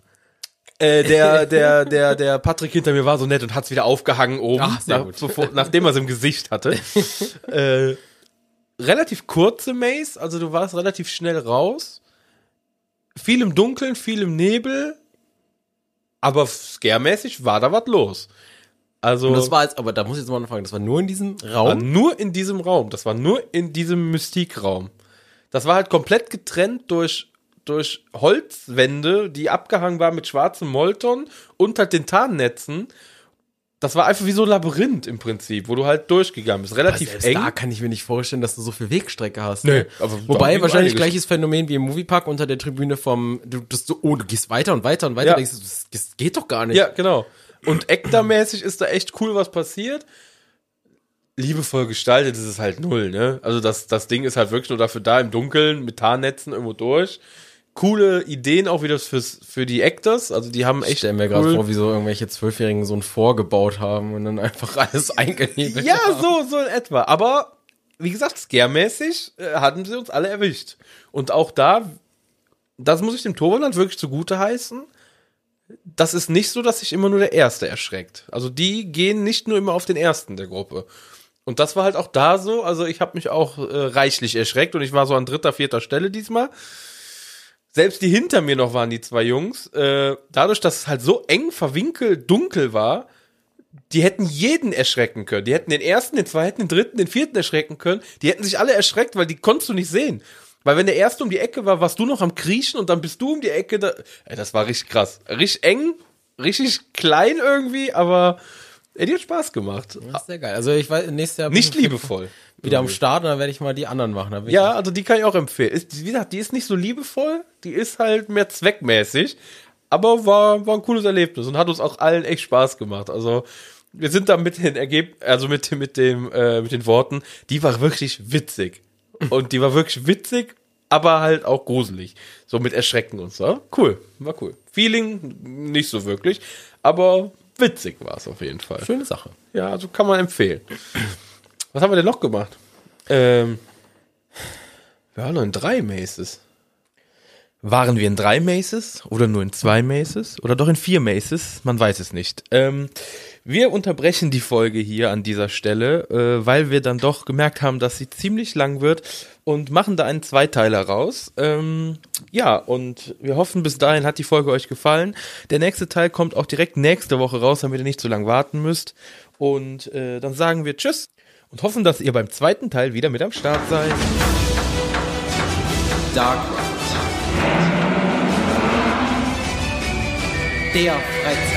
Äh, der, der, der, der Patrick hinter mir war so nett und hat's wieder aufgehangen oben, Ach, nach, bevor, nachdem er es im Gesicht hatte. äh, relativ kurze Maze, also du warst relativ schnell raus. Viel im Dunkeln, viel im Nebel. Aber scare-mäßig war da was los. Also Und das war jetzt, aber da muss ich jetzt mal fragen, das war nur in diesem Raum? nur in diesem Raum. Das war nur in diesem Mystikraum. Das war halt komplett getrennt durch, durch Holzwände, die abgehangen waren mit schwarzem Molton und halt den Tarnnetzen. Das war einfach wie so ein Labyrinth im Prinzip, wo du halt durchgegangen bist. Relativ eng. da kann ich mir nicht vorstellen, dass du so viel Wegstrecke hast. Nee, ne? Wobei wahrscheinlich gleiches Phänomen wie im Moviepark unter der Tribüne vom, du, das oh, du gehst weiter und weiter und weiter, Ja. denkst du, das, das geht doch gar nicht. Ja, genau. Und Ektar-mäßig ist da echt cool was passiert. Liebevoll gestaltet ist es halt null, ne? Also das, das Ding ist halt wirklich nur dafür da, im Dunkeln, mit Tarnnetzen irgendwo durch. Coole Ideen auch wieder fürs, für die Actors. Also die haben Ich echt. stell mir gerade cool- vor, wie so irgendwelche Zwölfjährigen so ein Vorgebaut haben und dann einfach alles eingenebelt Ja, haben. so, so in etwa. Aber wie gesagt, scare-mäßig äh, hatten sie uns alle erwischt. Und auch da, das muss ich dem Torwand wirklich zugute heißen. Das ist nicht so, dass sich immer nur der Erste erschreckt. Also die gehen nicht nur immer auf den Ersten der Gruppe. Und das war halt auch da so. Also ich habe mich auch äh, reichlich erschreckt und ich war so an dritter, vierter Stelle diesmal. Selbst die hinter mir noch waren die zwei Jungs. Äh, dadurch, dass es halt so eng verwinkelt dunkel war, die hätten jeden erschrecken können. Die hätten den ersten, den zweiten, den dritten, den vierten erschrecken können. Die hätten sich alle erschreckt, weil die konntest du nicht sehen. Weil wenn der erste um die Ecke war, warst du noch am Kriechen und dann bist du um die Ecke. Da, ey, das war richtig krass. Richtig eng, richtig klein irgendwie, aber ey, die hat Spaß gemacht. Das ist sehr geil. Also ich weiß, nächstes Jahr Nicht ich liebevoll. wieder am Start und dann werde ich mal die anderen machen. Ja, also die kann ich auch empfehlen. Ist, wie gesagt, die ist nicht so liebevoll, die ist halt mehr zweckmäßig, aber war, war ein cooles Erlebnis und hat uns auch allen echt Spaß gemacht. Also wir sind da mit den Ergeb also mit, mit dem, äh, mit den Worten, die war wirklich witzig. Und die war wirklich witzig, aber halt auch gruselig. So mit Erschrecken und so. Cool, war cool. Feeling nicht so wirklich, aber witzig war es auf jeden Fall. Schöne Sache. Ja, also kann man empfehlen. Was haben wir denn noch gemacht? Ähm, wir waren noch in drei Maces. Waren wir in drei Maces oder nur in zwei Maces oder doch in vier Maces? Man weiß es nicht. Ähm, wir unterbrechen die Folge hier an dieser Stelle, äh, weil wir dann doch gemerkt haben, dass sie ziemlich lang wird und machen da einen Zweiteiler raus. Ähm, ja, und wir hoffen, bis dahin hat die Folge euch gefallen. Der nächste Teil kommt auch direkt nächste Woche raus, damit ihr nicht so lange warten müsst. Und äh, dann sagen wir Tschüss und hoffen, dass ihr beim zweiten Teil wieder mit am Start seid. Dark Der Freizeit.